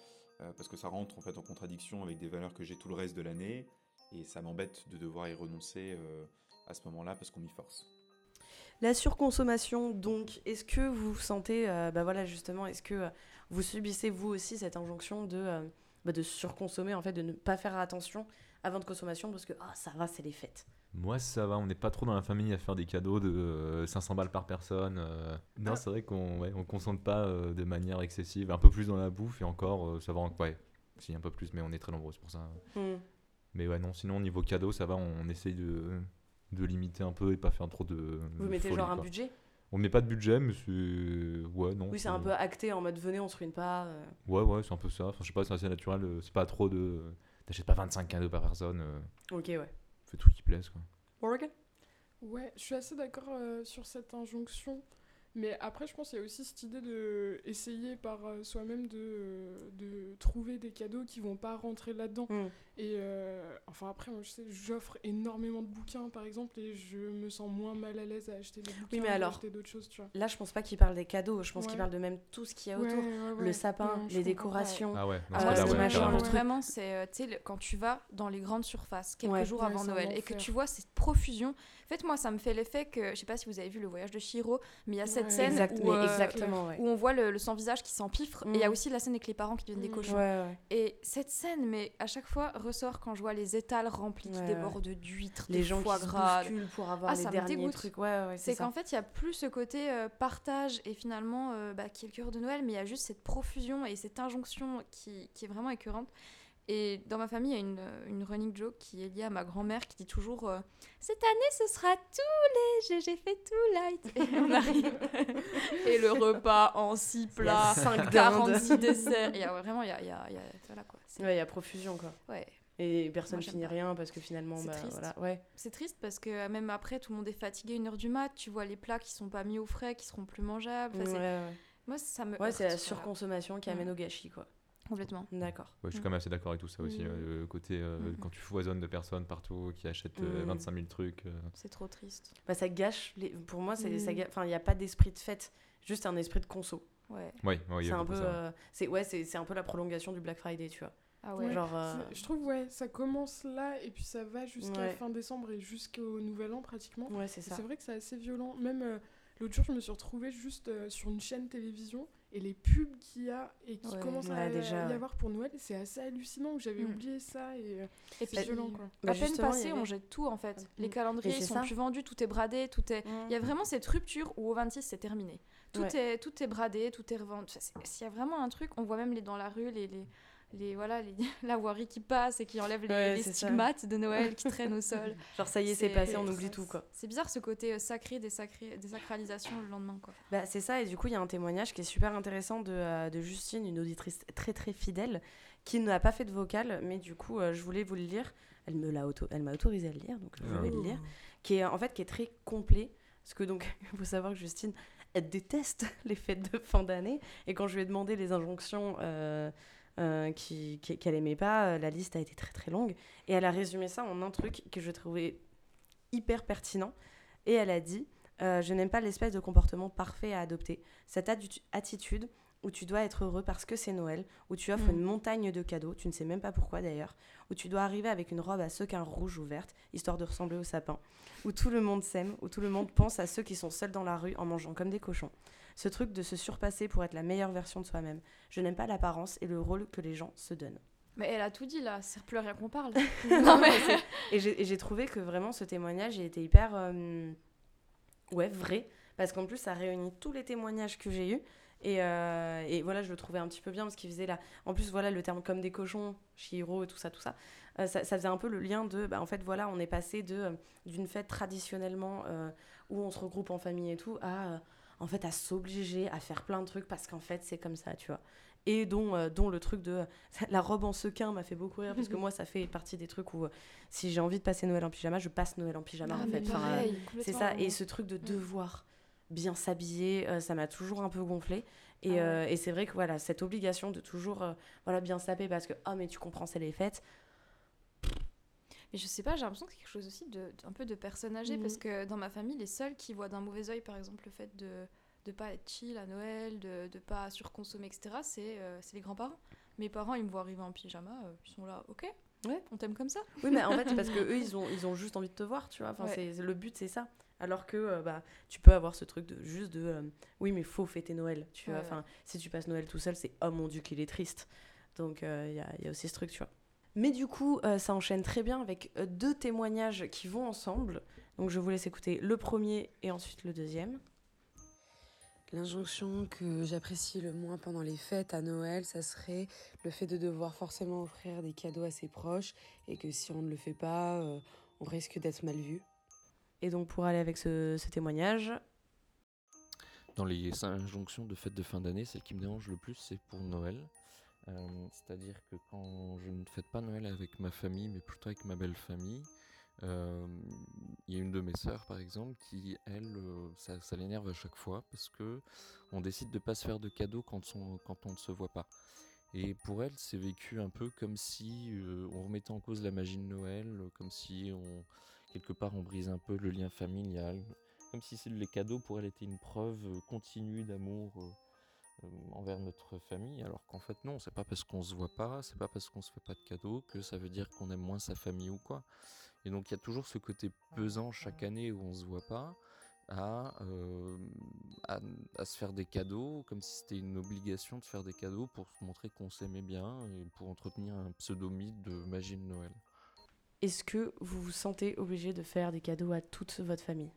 S6: euh, parce que ça rentre en fait en contradiction avec des valeurs que j'ai tout le reste de l'année, et ça m'embête de devoir y renoncer euh, à ce moment-là parce qu'on m'y force.
S1: La surconsommation, donc, est-ce que vous sentez, euh, bah voilà justement, est-ce que euh, vous subissez vous aussi cette injonction de, euh, bah, de surconsommer, en fait, de ne pas faire attention avant de consommation parce que ah ça va, c'est les fêtes.
S3: Moi, ça va, on n'est pas trop dans la famille à faire des cadeaux de euh, 500 balles par personne. euh. Non,
S2: Ah.
S3: c'est vrai qu'on ouais, on consomme pas euh, de manière excessive. Un peu plus dans la bouffe et encore, euh, ça va. en- Ouais, si, un peu plus, mais on est très nombreux, c'est pour ça.
S1: Hmm.
S3: Mais ouais, non, sinon, niveau cadeau, ça va, on, essaye de, de limiter un peu et pas faire trop de.
S1: Vous
S3: de
S1: mettez
S3: folie,
S1: genre un budget?
S3: On met pas de budget, mais c'est. Ouais, non.
S1: Oui, c'est un peu acté en mode venez, on se ruine pas. euh.
S3: Ouais, ouais, c'est un peu ça. Enfin, je sais pas, c'est assez naturel. euh, C'est pas trop de. T'achètes pas 25 cadeaux par personne. euh,
S1: Ok, ouais.
S3: Fais tout qui plaise, quoi.
S1: Morgan?
S2: Ouais, je suis assez d'accord euh, sur cette injonction. Mais après, je pense qu'il y a aussi cette idée de essayer par euh, soi-même de, euh, de trouver des cadeaux qui vont pas rentrer là-dedans.
S1: Hmm.
S2: Et euh, enfin, après, moi, je sais, j'offre énormément de bouquins, par exemple, et je me sens moins mal à l'aise à acheter des bouquins
S1: mais
S2: ou à
S1: alors,
S2: acheter d'autres choses, tu vois.
S1: Là, je pense pas qu'il parle des cadeaux, je pense qu'il parle de même tout ce qu'il y a autour.
S2: ouais, ouais.
S1: Le sapin,
S2: Non,
S1: les décorations.
S3: Ah ouais,
S1: machin,
S3: carrément.
S4: change
S1: le truc.
S4: vraiment, c'est euh, tu sais, le- quand tu vas dans les grandes surfaces, quelques
S1: Ouais.
S4: jours
S2: Ouais,
S4: avant Noël, et que tu vois cette profusion. En fait, moi, ça me fait l'effet que, je sais pas si vous avez vu le voyage de Shiro, mais il y a cette
S2: Ouais.
S4: scène
S1: Exact-
S4: où,
S1: mais
S4: euh,
S1: exactement, ouais.
S4: où on voit le, le sans-visage qui s'empiffre, et il y a
S1: Mm.
S4: aussi la scène avec les parents qui deviennent des
S2: Mm.
S4: cochons.
S1: Ouais.
S4: Et cette scène, mais à chaque fois, ressort quand je vois les étals remplis qui débordent d'huîtres,
S1: Les
S4: de
S1: gens
S4: foie
S1: qui se
S4: gras.
S1: bousculent pour avoir
S4: Ah,
S1: les
S4: ça
S1: derniers trucs.
S4: C'est qu'en fait, il n'y a plus ce côté euh, partage et finalement, euh, bah, qui est le cœur de Noël, mais il y a juste cette profusion et cette injonction qui, qui est vraiment écœurante. Et dans ma famille, il y a une, euh, une running joke qui est liée à ma grand-mère qui dit toujours euh, Cette année, ce sera tout léger, j'ai fait tout light. Et on arrive. et le repas en six plats,
S1: cinq
S4: 46 desserts. Et il y a vraiment, il y a. il y a- y a- voilà quoi.
S1: Ouais, il y a profusion, quoi.
S4: ouais.
S1: Et personne
S4: Moi, j'aime
S1: finit
S4: pas.
S1: rien parce que finalement,
S4: C'est
S1: bah,
S4: triste.
S1: voilà. Ouais.
S4: C'est triste parce que euh, même après, tout le monde est fatigué, une heure du mat, tu vois les plats qui sont pas mis au frais, qui seront plus mangeables. Enfin,
S1: Ouais,
S4: c'est-
S1: ouais.
S4: Moi, ça me.
S1: Ouais, c'est la surconsommation qui amène au gâchis, quoi.
S4: Complètement.
S1: D'accord.
S3: Ouais, je suis
S4: Mm.
S3: quand même assez d'accord avec tout ça aussi.
S2: Mm.
S3: euh, le côté, euh,
S4: Mm.
S3: quand tu foisonnes de personnes partout qui achètent euh,
S1: Mm.
S3: 25 000 trucs. euh,
S4: C'est trop triste.
S1: Bah, ça gâche. Les... Pour moi, c'est ça ga- Enfin, il n'y a pas d'esprit de fête, juste un esprit de conso.
S4: Ouais.
S3: Ouais, ouais, il y
S1: c'est
S3: a
S1: un
S3: beaucoup
S1: peu. euh, C'est ouais, c'est c'est un peu la prolongation du Black Friday, tu vois.
S4: Ah ouais.
S1: Genre. euh,
S2: Je trouve, ouais, ça commence là et puis ça va jusqu'à
S1: Ouais.
S2: fin décembre et jusqu'au nouvel an pratiquement.
S1: Ouais, c'est ça.
S2: C'est vrai que c'est assez violent. Même euh, l'autre jour, je me suis retrouvée juste euh, sur une chaîne télévision et les pubs qu'il y a et qui
S4: Ouais.
S2: commence
S1: Ouais,
S2: à
S1: déjà,
S2: y avoir pour Noël, c'est assez hallucinant que j'avais
S4: Mm.
S2: oublié ça et, euh,
S4: Et
S2: c'est
S4: puis,
S2: violent quoi.
S1: Bah,
S4: à peine
S1: il y
S4: passé,
S1: avait-
S4: on jette tout en fait. Les
S2: Mm.
S4: calendriers
S1: Mais
S4: ils sont
S1: ça.
S4: plus vendus, tout est bradé, tout est. Il y a vraiment cette rupture où au 26 c'est terminé. Tout,
S1: Ouais.
S4: est, tout est bradé, tout est revendu. S'il y a vraiment un truc, on voit même les, dans la rue les, les, les, voilà, les, la voirie qui passe et qui enlève les,
S1: Ouais,
S4: les
S1: c'est ça.
S4: stigmates de Noël qui traînent au sol.
S1: Genre ça y est, c'est passé, on oublie tout quoi.
S4: C'est bizarre ce côté euh, sacré, des, sacrés, des sacralisations le lendemain. Quoi.
S1: Bah, c'est ça, et du coup, il y a un témoignage qui est super intéressant de, euh, de Justine, une auditrice très très fidèle, qui n'a pas fait de vocal, mais du coup, euh, je voulais vous le lire. Elle me l'a auto, elle m'a autorisé à le lire, donc je
S3: Ah
S1: vais
S3: oui.
S1: le lire. Qui est en fait qui est très complet, parce que donc, il faut savoir que Justine, elle déteste les fêtes de fin d'année, et quand je lui ai demandé les injonctions euh, euh, qui- qu'elle aimait pas, euh, la liste a été très très longue, et elle a résumé ça en un truc que je trouvais hyper pertinent, et elle a dit euh, Je n'aime pas l'espèce de comportement parfait à adopter. Cette atti- attitude où tu dois être heureux parce que c'est Noël, où tu offres
S4: Mm.
S1: une montagne de cadeaux, tu ne sais même pas pourquoi d'ailleurs, où tu dois arriver avec une robe à sequins rouge ou verte, histoire de ressembler au sapin, où tout le monde s'aime, où tout le monde pense à ceux qui sont seuls dans la rue en mangeant comme des cochons. Ce truc de se surpasser pour être la meilleure version de soi-même. Je n'aime pas l'apparence et le rôle que les gens se donnent.
S4: Mais elle a tout dit là, c'est plus rien qu'on parle.
S1: Non, mais c'est- et j'ai trouvé que vraiment ce témoignage était hyper euh, ouais vrai parce qu'en plus ça réunit tous les témoignages que j'ai eus et, euh, et voilà je le trouvais un petit peu bien parce qu'il faisait là en plus voilà le terme comme des cochons Chihiro et tout ça tout ça euh, ça, ça faisait un peu le lien de bah, en fait voilà on est passé de d'une fête traditionnellement euh, où on se regroupe en famille et tout à en fait à s'obliger à faire plein de trucs parce qu'en fait c'est comme ça tu vois. Et dont, euh, dont le truc de la robe en sequin m'a fait beaucoup rire parce que moi ça fait partie des trucs où euh, si j'ai envie de passer Noël en pyjama je passe Noël en pyjama
S4: Ah,
S1: en fait. Enfin, euh, c'est ça. Et ce truc de devoir bien s'habiller euh, ça m'a toujours un peu gonflé et,
S4: Ah ouais.
S1: euh, et c'est vrai que voilà cette obligation de toujours euh, voilà bien saper parce que oh mais tu comprends c'est les fêtes
S4: Mais je sais pas, j'ai l'impression que c'est quelque chose aussi de, un peu de personnes âgées,
S2: Mhm.
S4: parce que dans ma famille, les seuls qui voient d'un mauvais oeil, par exemple, le fait de de pas être chill à Noël, de de pas surconsommer, etc., c'est euh, c'est les grands-parents. Mes parents, ils me voient arriver en pyjama, euh, ils sont là, ok,
S1: Ouais.
S4: on t'aime comme ça.
S1: oui mais en fait parce que eux ils ont ils ont juste envie de te voir tu vois enfin
S4: Ouais.
S1: c'est le but c'est ça alors que euh, bah tu peux avoir ce truc de juste de oui mais faut fêter Noël tu vois enfin si tu passes Noël tout seul c'est oh mon dieu qu'il est triste donc il y, a, il y a aussi ce truc tu vois mais du coup euh, ça enchaîne très bien avec euh, deux témoignages qui vont ensemble donc je vous laisse écouter le premier et ensuite le deuxième
S7: L'injonction que j'apprécie le moins pendant les fêtes à Noël, ça serait le fait de devoir forcément offrir des cadeaux à ses proches et que si on ne le fait pas, euh, on risque d'être mal vu.
S1: et donc pour aller avec ce, ce témoignage
S8: Dans les cinq injonctions de fête de fin d'année, celle qui me dérange le plus, c'est pour Noël. Euh, C'est-à-dire que quand je ne fête pas Noël avec ma famille, mais plutôt avec ma belle famille, euh, il y a une de mes sœurs, par exemple, qui, elle, euh, ça, l'énerve à chaque fois parce que on décide de pas se faire de cadeaux quand on, quand on ne se voit pas. Et pour elle, c'est vécu un peu comme si on remettait en cause la magie de Noël, comme si on, quelque part on brise un peu le lien familial, comme si les cadeaux pour elle étaient une preuve continue d'amour envers notre famille, alors qu'en fait non, c'est pas parce qu'on se voit pas, c'est pas parce qu'on se fait pas de cadeaux que ça veut dire qu'on aime moins sa famille ou quoi. Et donc il y a toujours ce côté pesant chaque année où on se voit pas. À, euh, à, à se faire des cadeaux, comme si c'était une obligation de faire des cadeaux pour se montrer qu'on s'aimait bien et pour entretenir un pseudo-mythe de magie de Noël.
S1: est-ce que vous vous sentez obligé de faire des cadeaux à toute votre famille?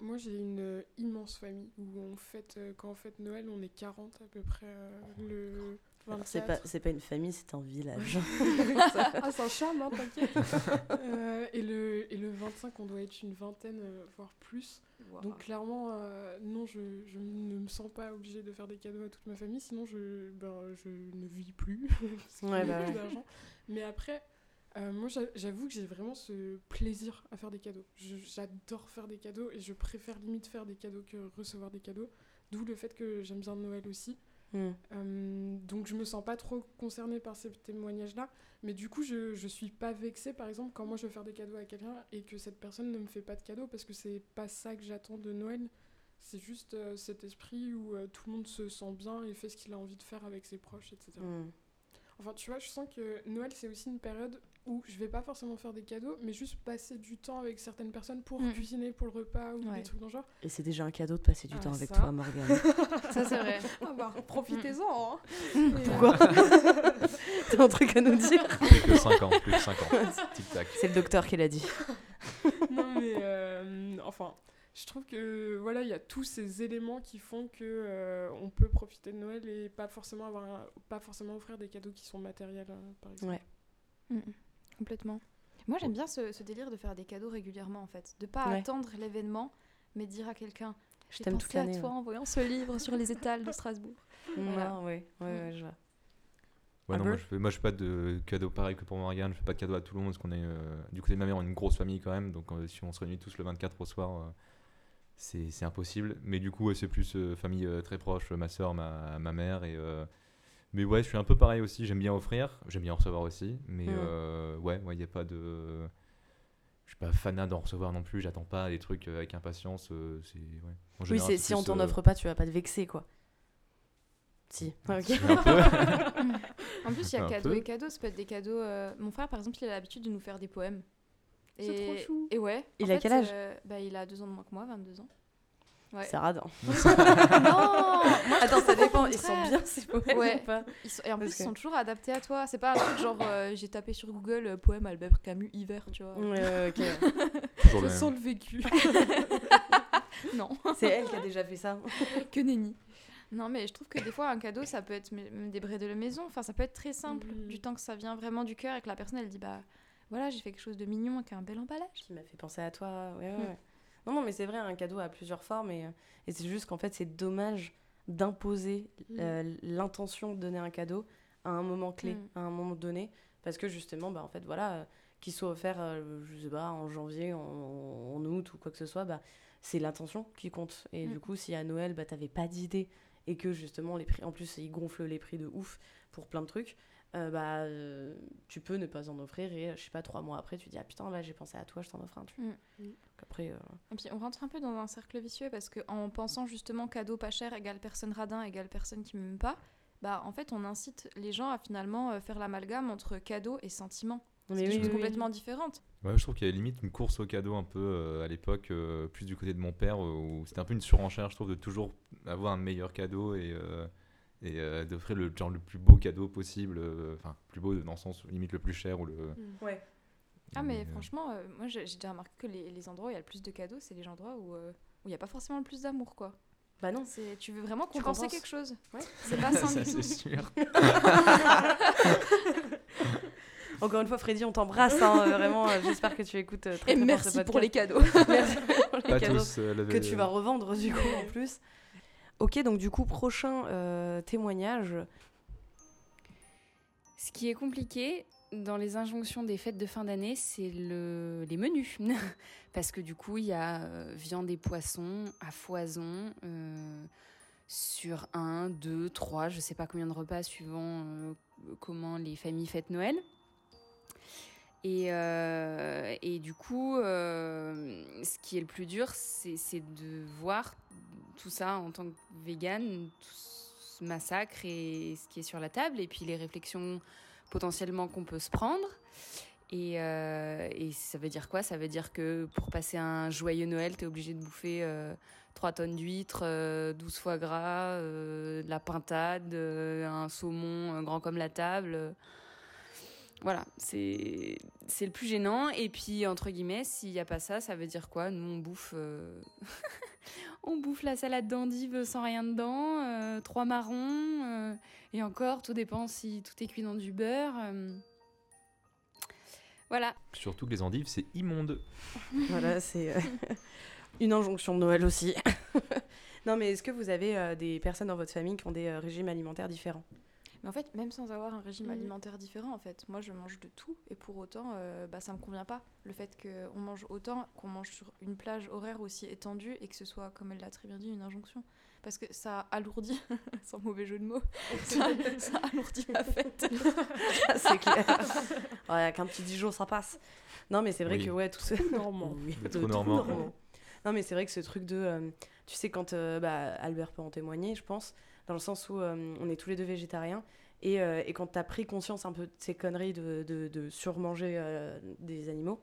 S2: Moi, j'ai une euh, immense famille où on fête, euh, quand on fête Noël, on est 40 à peu près euh, le
S1: c'est pas
S2: 24.
S1: c'est pas une famille c'est un village
S2: ah, c'est un charme, hein, t'inquiète. Euh, et, le, et le 25, on doit être une vingtaine, voire plus. Donc clairement, euh, non, je, je ne me sens pas obligée de faire des cadeaux à toute ma famille, sinon je, ben, je ne vis plus, parce que
S1: Ouais, bah ouais.
S2: Mais après, euh, moi j'a- j'avoue que j'ai vraiment ce plaisir à faire des cadeaux. J'adore faire des cadeaux et je préfère limite faire des cadeaux que recevoir des cadeaux. D'où le fait que j'aime bien Noël aussi.
S1: Hmm.
S2: Euh, donc je me sens pas trop concernée par ces témoignages-là, mais du coup je, je suis pas vexée par exemple quand moi je veux faire des cadeaux à quelqu'un et que cette personne ne me fait pas de cadeaux parce que c'est pas ça que j'attends de Noël. C'est juste euh, cet esprit où euh, tout le monde se sent bien et fait ce qu'il a envie de faire avec ses proches, etc.
S1: Hmm.
S2: Enfin, tu vois, je sens que Noël, c'est aussi une période où je vais pas forcément faire des cadeaux, mais juste passer du temps avec certaines personnes pour
S4: Mm.
S2: cuisiner pour le repas ou
S4: Ouais.
S2: des trucs dans le genre.
S1: Et c'est déjà un cadeau de passer du
S2: Ah,
S1: temps avec
S2: ça.
S1: toi, Morgane.
S4: Ça, c'est vrai.
S2: Ah bah, profitez-en hein. Et,
S1: Pourquoi T'as un truc à nous dire
S3: Plus que 5 ans, plus que 5 ans.
S1: C'est le docteur qui l'a dit.
S2: euh, non, mais euh, enfin, je trouve que voilà, il y a tous ces éléments qui font que euh, on peut profiter de Noël et pas forcément avoir un- pas forcément offrir des cadeaux qui sont matériels, euh, par exemple.
S1: Ouais.
S4: Mm, mm. Complètement. Moi, j'aime bien ce, ce délire de faire des cadeaux régulièrement, en fait. De pas
S1: Ouais.
S4: attendre l'événement, mais dire à quelqu'un
S1: Je
S4: J'ai
S1: t'aime
S4: pensé
S1: toute l'année.
S4: à toi en voyant ce livre sur les étals de Strasbourg.
S1: ouais.
S4: Voilà.
S1: Ouais, ouais, ouais, ouais, je vois.
S3: Ouais, non, moi, je fais, moi je fais pas de cadeaux pareil que pour Morgane, je fais pas de cadeaux à tout le monde parce qu'on est euh, du côté de ma mère, on est une grosse famille quand même, donc euh, si on se réunit tous le 24 au soir, euh, c'est c'est impossible. Mais du coup, ouais, c'est plus euh, famille euh, très proche, ma soeur, ma, ma mère et. Mais ouais, je suis un peu pareil aussi, j'aime bien offrir, j'aime bien en recevoir aussi, mais
S1: Mm.
S3: euh, ouais, il n'y a pas de. Je suis pas fanat d'en recevoir non plus, j'attends pas des trucs euh, avec impatience. euh, c'est ouais. En
S1: Oui,
S3: général,
S1: c'est
S3: c'est
S1: si on t'en
S3: euh,
S1: offre pas, tu vas pas te vexer, quoi. Si.
S4: En plus, il y a
S3: Un
S4: cadeaux
S3: peu.
S4: et cadeaux. Ça peut être des cadeaux. euh, Mon frère, par exemple, il a l'habitude de nous faire des poèmes.
S2: C'est
S4: Et...
S2: trop chou.
S4: Et ouais.
S1: Il
S4: en
S1: a
S4: fait,
S1: quel âge?
S4: euh, bah, Il a deux ans de moins que moi, 22 ans. Ouais.
S1: C'est radin.
S4: non Moi,
S1: Attends, ça dépend. Ils sont bien ces poèmes
S4: Ouais.
S1: ou pas
S4: Ils sont- Et en plus,
S1: que-
S4: ils sont toujours adaptés à toi. C'est pas un truc genre euh, j'ai tapé sur Google euh, poème Albert Camus hiver, tu vois.
S1: Ouais, ouais, ok.
S2: Je
S3: le
S2: sens le vécu.
S4: non,
S1: C'est elle qui a déjà fait ça.
S4: que nenni. Non, mais je trouve que des fois, un cadeau, ça peut être même des brais de la maison. Enfin, ça peut être très simple.
S2: Mhm.
S4: Du temps que ça vient vraiment du cœur et que la personne, elle dit bah voilà, j'ai fait quelque chose de mignon avec un bel emballage.
S1: Qui m'a fait penser à toi. Ouais, ouais,
S4: Mm.
S1: Non, non, mais c'est vrai, un cadeau a plusieurs formes. Et, et c'est juste qu'en fait, c'est dommage d'imposer euh, l'intention de donner un cadeau à un moment clé,
S4: Mm.
S1: à un moment donné. Parce que justement, bah, en fait, voilà, euh, qu'il soit offert, euh, je sais pas, en janvier, en, en août ou quoi que ce soit, bah, c'est l'intention qui compte. Et
S4: Mm.
S1: du coup, si à Noël, bah, t'avais pas d'idée et que justement, les prix, en plus, ils gonflent les prix de ouf pour plein de trucs, euh, bah, euh, tu peux ne pas en offrir et, euh, je sais pas, trois mois après, tu dis, ah putain, là, j'ai pensé à toi, je t'en offre un. Tu vois.
S4: Mm.
S1: Donc Après, euh,
S4: Et puis on rentre un peu dans un cercle vicieux parce que en pensant justement cadeau pas cher égale personne radin égale personne qui m'aime pas, bah en fait on incite les gens à finalement faire l'amalgame entre cadeau et sentiment. C'est des
S1: oui,
S4: choses
S1: oui, oui.
S4: complètement différentes.
S3: Ouais, je trouve qu'il y avait limite une course au cadeau un peu euh, à l'époque, euh, plus du côté de mon père, où c'était un peu une surenchère, je trouve, de toujours avoir un meilleur cadeau et, euh, et euh, d'offrir le, genre, le plus beau cadeau possible, euh, enfin, plus beau dans le sens limite le plus cher ou le.
S1: Ouais.
S4: Ah mais
S3: euh,
S4: franchement, euh, moi j'ai déjà remarqué que les, les endroits où il y a le plus de cadeaux, c'est les endroits où euh, où il n'y a pas forcément le plus d'amour quoi.
S1: Bah non.
S4: C'est tu veux vraiment
S1: Tu
S4: compenser quelque chose?
S1: Ouais.
S4: C'est pas simple
S3: c'est sûr.
S1: Encore une fois, Freddy, on t'embrasse. hein, euh, vraiment, euh, j'espère que tu écoutes euh, très,
S4: Et
S1: très
S4: merci pour les cadeaux.
S1: Merci pour les
S3: Pas
S1: cadeaux
S3: tous. euh,
S1: que tu vas revendre du coup en plus. Ok, donc du coup, prochain euh, témoignage.
S9: Ce qui est compliqué dans les injonctions des fêtes de fin d'année, c'est le... les menus. Parce que du coup, il y a euh, viande et poisson à foison euh, sur un, deux, trois, je sais pas combien de repas suivant comment les familles fêtent Noël. Et, et du coup, ce qui est le plus dur, c'est de voir tout ça en tant que vegan, tout ce massacre et ce qui est sur la table, et puis les réflexions potentiellement qu'on peut se prendre. Et, euh, ça veut dire quoi? Ça veut dire que pour passer un joyeux Noël, tu es obligé de bouffer euh, 3 tonnes d'huîtres, euh, 12 foie gras, euh, de la pintade, euh, un saumon grand comme la table. Voilà, c'est le plus gênant. Et puis, entre guillemets, s'il n'y a pas ça, ça veut dire quoi? Nous, on bouffe, on bouffe la salade d'endive sans rien dedans, euh, trois marrons, euh, et encore, tout dépend si tout est cuit dans du beurre. euh. Voilà,
S3: Surtout que les endives, c'est immonde.
S1: Voilà, c'est euh, une injonction de Noël aussi. non, mais est-ce que vous avez euh, des personnes dans votre famille qui ont des euh, régimes alimentaires différents?
S4: Mais en fait, même sans avoir un régime
S2: Mhm.
S4: alimentaire différent, en fait, moi je mange de tout et pour autant, euh, bah, ça me convient pas. Le fait qu'on mange autant, qu'on mange sur une plage horaire aussi étendue et que ce soit, comme elle l'a très bien dit, une injonction. Parce que ça alourdit, sans mauvais jeu de mots, ça, ça alourdit la fête.
S1: C'est clair. ouais, qu'un petit Dijon, ça passe. Non, mais c'est vrai
S3: Oui.
S1: que ouais, tout ce...
S2: Normand.
S1: Oui, tout-
S3: normand.
S1: Non, mais c'est vrai que ce truc de. euh, tu sais, quand. euh, bah, Albert peut en témoigner, je pense, dans le sens où euh, on est tous les deux végétariens. Et, euh, et quand tu as pris conscience un peu de ces conneries de, de, de surmanger euh, des animaux,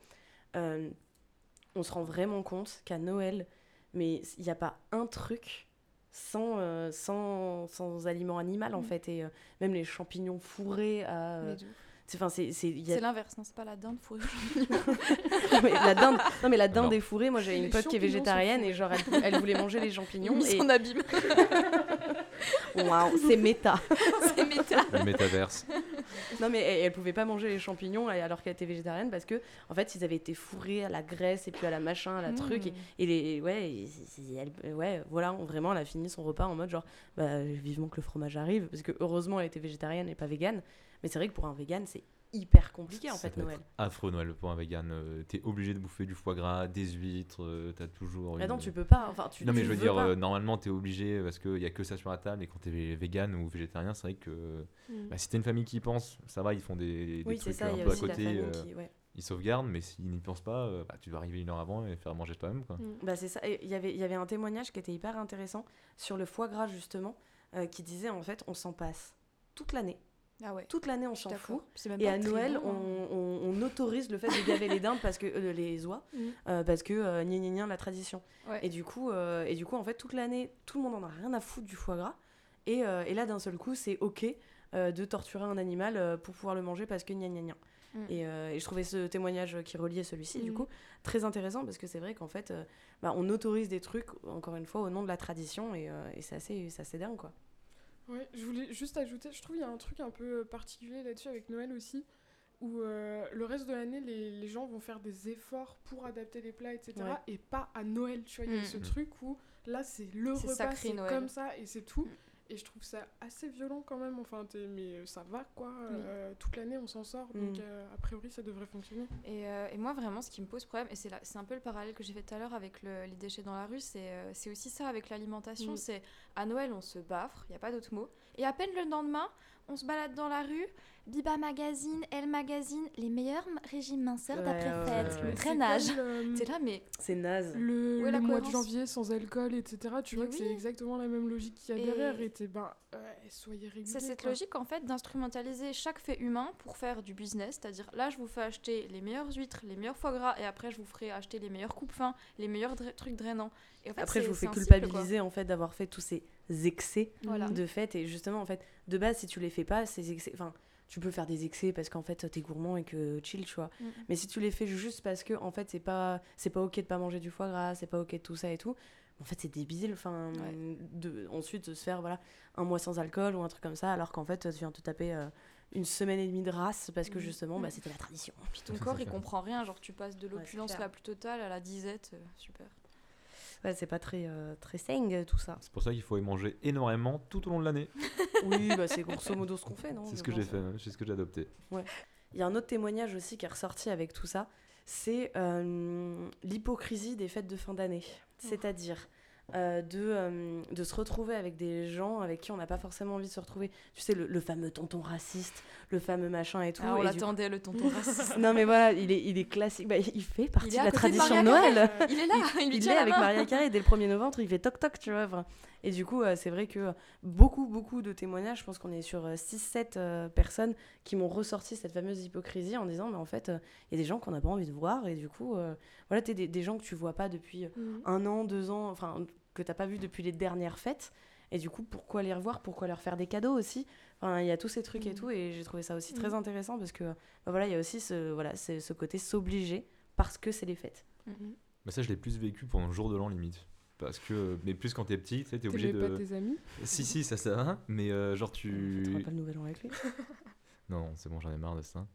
S1: on se rend vraiment compte qu'à Noël, mais il n'y a pas un truc sans, euh, sans, sans aliment animal en
S4: Mm.
S1: fait. Et euh, même les champignons fourrés à. Euh. C'est- Enfin, c'est. c'est- il y a-
S4: C'est l'inverse, non, c'est pas la dinde fourrée.
S1: non, mais la dinde, non, mais la dinde est fourrée. Moi, j'avais une pote qui est végétarienne et genre, elle, elle voulait manger les champignons.
S4: Mise
S1: Et...
S4: en abîme.
S1: Waouh, c'est méta.
S4: c'est méta.
S3: Le métaverse.
S1: Non, mais elle, elle pouvait pas manger les champignons alors qu'elle était végétarienne parce que, en fait, ils avaient été fourrés à la graisse et puis à la machin, à la truc. Et, et les, ouais, et elle- ouais, voilà, on- vraiment, elle a fini son repas en mode genre, bah, vivement que le fromage arrive. Parce que heureusement, elle était végétarienne et pas végane. Mais c'est vrai que pour un vegan, c'est hyper compliqué en
S3: Ça
S1: fait, Noël.
S3: affreux Noël pour un vegan. Euh, T'es obligé de bouffer du foie gras, des huîtres, euh, t'as toujours.
S1: Mais
S3: une-
S1: non, tu peux pas. Enfin, tu,
S3: non mais
S1: tu
S3: je veux dire,
S1: pas.
S3: euh, normalement t'es obligé parce qu'il y a que ça sur la table et quand t'es vegan ou végétarien, c'est vrai que
S2: Mm.
S3: bah, si t'as une famille qui y pense, ça va, ils font des, des
S1: oui,
S3: trucs
S1: ça,
S3: un
S1: y a
S3: peu à côté, euh,
S1: qui. Ouais.
S3: ils sauvegardent, mais s'ils n'y pensent pas, bah, tu dois arriver une heure avant et faire manger toi-même quoi.
S2: Mm.
S1: Bah c'est ça. Il y avait- y avait un témoignage qui était hyper intéressant sur le foie gras justement, euh, qui disait en fait on s'en passe toute l'année.
S4: Ah ouais.
S1: Toute l'année on s'en fout. Et à Noël,
S4: bon, hein.
S1: on, on- on autorise le fait de gaver les dindes parce que euh, les oies,
S2: Mm.
S1: euh, parce que euh, gna gna, la tradition.
S4: Ouais.
S1: Et du coup, euh, et du coup, en fait, toute l'année, tout le monde en a rien à foutre du foie gras. Et, et là, d'un seul coup, c'est ok de torturer un animal pour pouvoir le manger parce que gna gna.
S4: Mm.
S1: Et, et je trouvais ce témoignage qui reliait celui-ci, du
S2: Mm.
S1: coup, très intéressant parce que c'est vrai qu'en fait, bah, on autorise des trucs, encore une fois, au nom de la tradition et, et c'est assez, assez dingue, quoi.
S2: Ouais, je voulais juste ajouter, je trouve qu'il y a un truc un peu particulier là-dessus avec Noël aussi, où euh, le reste de l'année, les, les gens vont faire des efforts pour adapter les plats, etc.
S1: Ouais.
S2: Et pas à Noël, tu vois. Il y a
S4: Mm.
S2: ce
S3: Mm.
S2: truc où là, c'est le repas, c'est comme ça et c'est tout. Et je trouve ça assez violent quand même. Enfin, t'es- mais euh, ça va quoi. euh, toute l'année, on s'en sort. Donc,
S1: Mm.
S2: euh, a priori, ça devrait fonctionner.
S4: Et, euh, et moi, vraiment, ce qui me pose problème, et c'est un peu le parallèle que j'ai fait tout à l'heure avec le- les déchets dans la rue, c'est c'est aussi ça avec l'alimentation.
S2: Mm.
S4: C'est à Noël, on se baffre, il n'y a pas d'autre mot. Et à peine le lendemain, on se balade dans la rue, Biba Magazine, Elle Magazine, les meilleurs régimes minceurs
S1: Ouais,
S4: d'après-fête,
S1: ouais,
S4: le
S1: ouais.
S4: drainage.
S2: C'est comme, euh,
S4: C'est là, mais
S1: C'est naze.
S2: le, le
S4: la
S2: mois de janvier sans alcool, etc. Tu
S4: Mais
S2: vois que c'est exactement la même logique qu'il y a
S4: Et-
S2: derrière. Et t'es, ben, ouais, soyez réguliers.
S4: c'est cette
S2: quoi.
S4: logique en fait d'instrumentaliser chaque fait humain pour faire du business, c'est-à-dire là je vous fais acheter les meilleures huîtres, les meilleurs foie gras et après je vous ferai acheter les meilleurs coupes fins, les meilleurs dra- trucs drainants. Et en fait,
S1: Après, je vous fais
S4: cycle,
S1: culpabiliser en fait d'avoir fait tous ces excès
S4: Voilà.
S1: de fait. Et justement, en fait, de base, si tu les fais pas, ces excès. Enfin, tu peux faire des excès parce qu'en fait, t'es gourmand et que chill, tu vois.
S4: Mm.
S1: Mais si tu les fais juste parce que, en fait, c'est pas, c'est pas ok de pas manger du foie gras, c'est pas ok de tout ça et tout. En fait, c'est débile. Enfin,
S4: Ouais.
S1: de ensuite de se faire voilà un mois sans alcool ou un truc comme ça, alors qu'en fait, tu viens te taper euh, une semaine et demie de race parce que
S2: Mm.
S1: justement, bah,
S4: Mm.
S1: c'était la tradition.
S4: Puis ton corps, il comprend rien. Genre, tu passes de l'opulence la plus totale à la disette. euh, super.
S1: Ouais, c'est pas très, euh, très sain tout ça.
S3: C'est pour ça qu'il faut y manger énormément tout au long de l'année.
S1: oui, bah, c'est grosso modo ce qu'on fait, non
S3: C'est ce que j'ai fait, c'est ce que j'ai adopté.
S1: Il y a un autre témoignage aussi qui est ressorti avec tout ça, c'est euh, l'hypocrisie des fêtes de fin d'année. C'est-à-dire euh, de, euh, de se retrouver avec des gens avec qui on n'a pas forcément envie de se retrouver. Tu sais, le, le fameux tonton raciste, le fameux machin et tout.
S4: Ah, on l'attendait, le tonton raciste.
S1: Non mais voilà, il est, il est classique. Bah, il fait partie
S4: Il
S1: de la tradition de Noël.
S4: Il est là, il,
S1: est
S4: la
S1: avec. Maria Carré dès le 1er novembre, il fait toc toc, tu vois. Et du coup, euh, c'est vrai que beaucoup, beaucoup de témoignages, je pense qu'on est sur 6-7 personnes qui m'ont ressorti cette fameuse hypocrisie en disant, mais en fait, il y a des gens qu'on n'a pas envie de voir, et du coup, voilà, t'es des, des gens que tu vois pas depuis
S2: Mm.
S1: un an, deux ans, enfin, que t'as pas vu depuis les dernières fêtes. Et du coup, pourquoi les revoir Pourquoi leur faire des cadeaux aussi? Enfin, il y a tous ces trucs et
S2: Mm.
S1: tout, et j'ai trouvé ça aussi
S2: Mm.
S1: très intéressant parce que, bah, voilà, il y a aussi ce, voilà, c'est ce côté s'obliger parce que c'est les fêtes.
S3: Mais ça, je l'ai plus vécu pendant le jour de l'an limite. Parce que, mais plus quand t'es petit, tu sais, t'es obligé de.
S2: pas tes amis?
S3: Si, si, ça, ça va, mais euh, genre
S1: Tu ne
S3: tu.
S1: pas le nouvel an avec lui?
S3: Non, non, c'est bon, j'en ai marre de ça.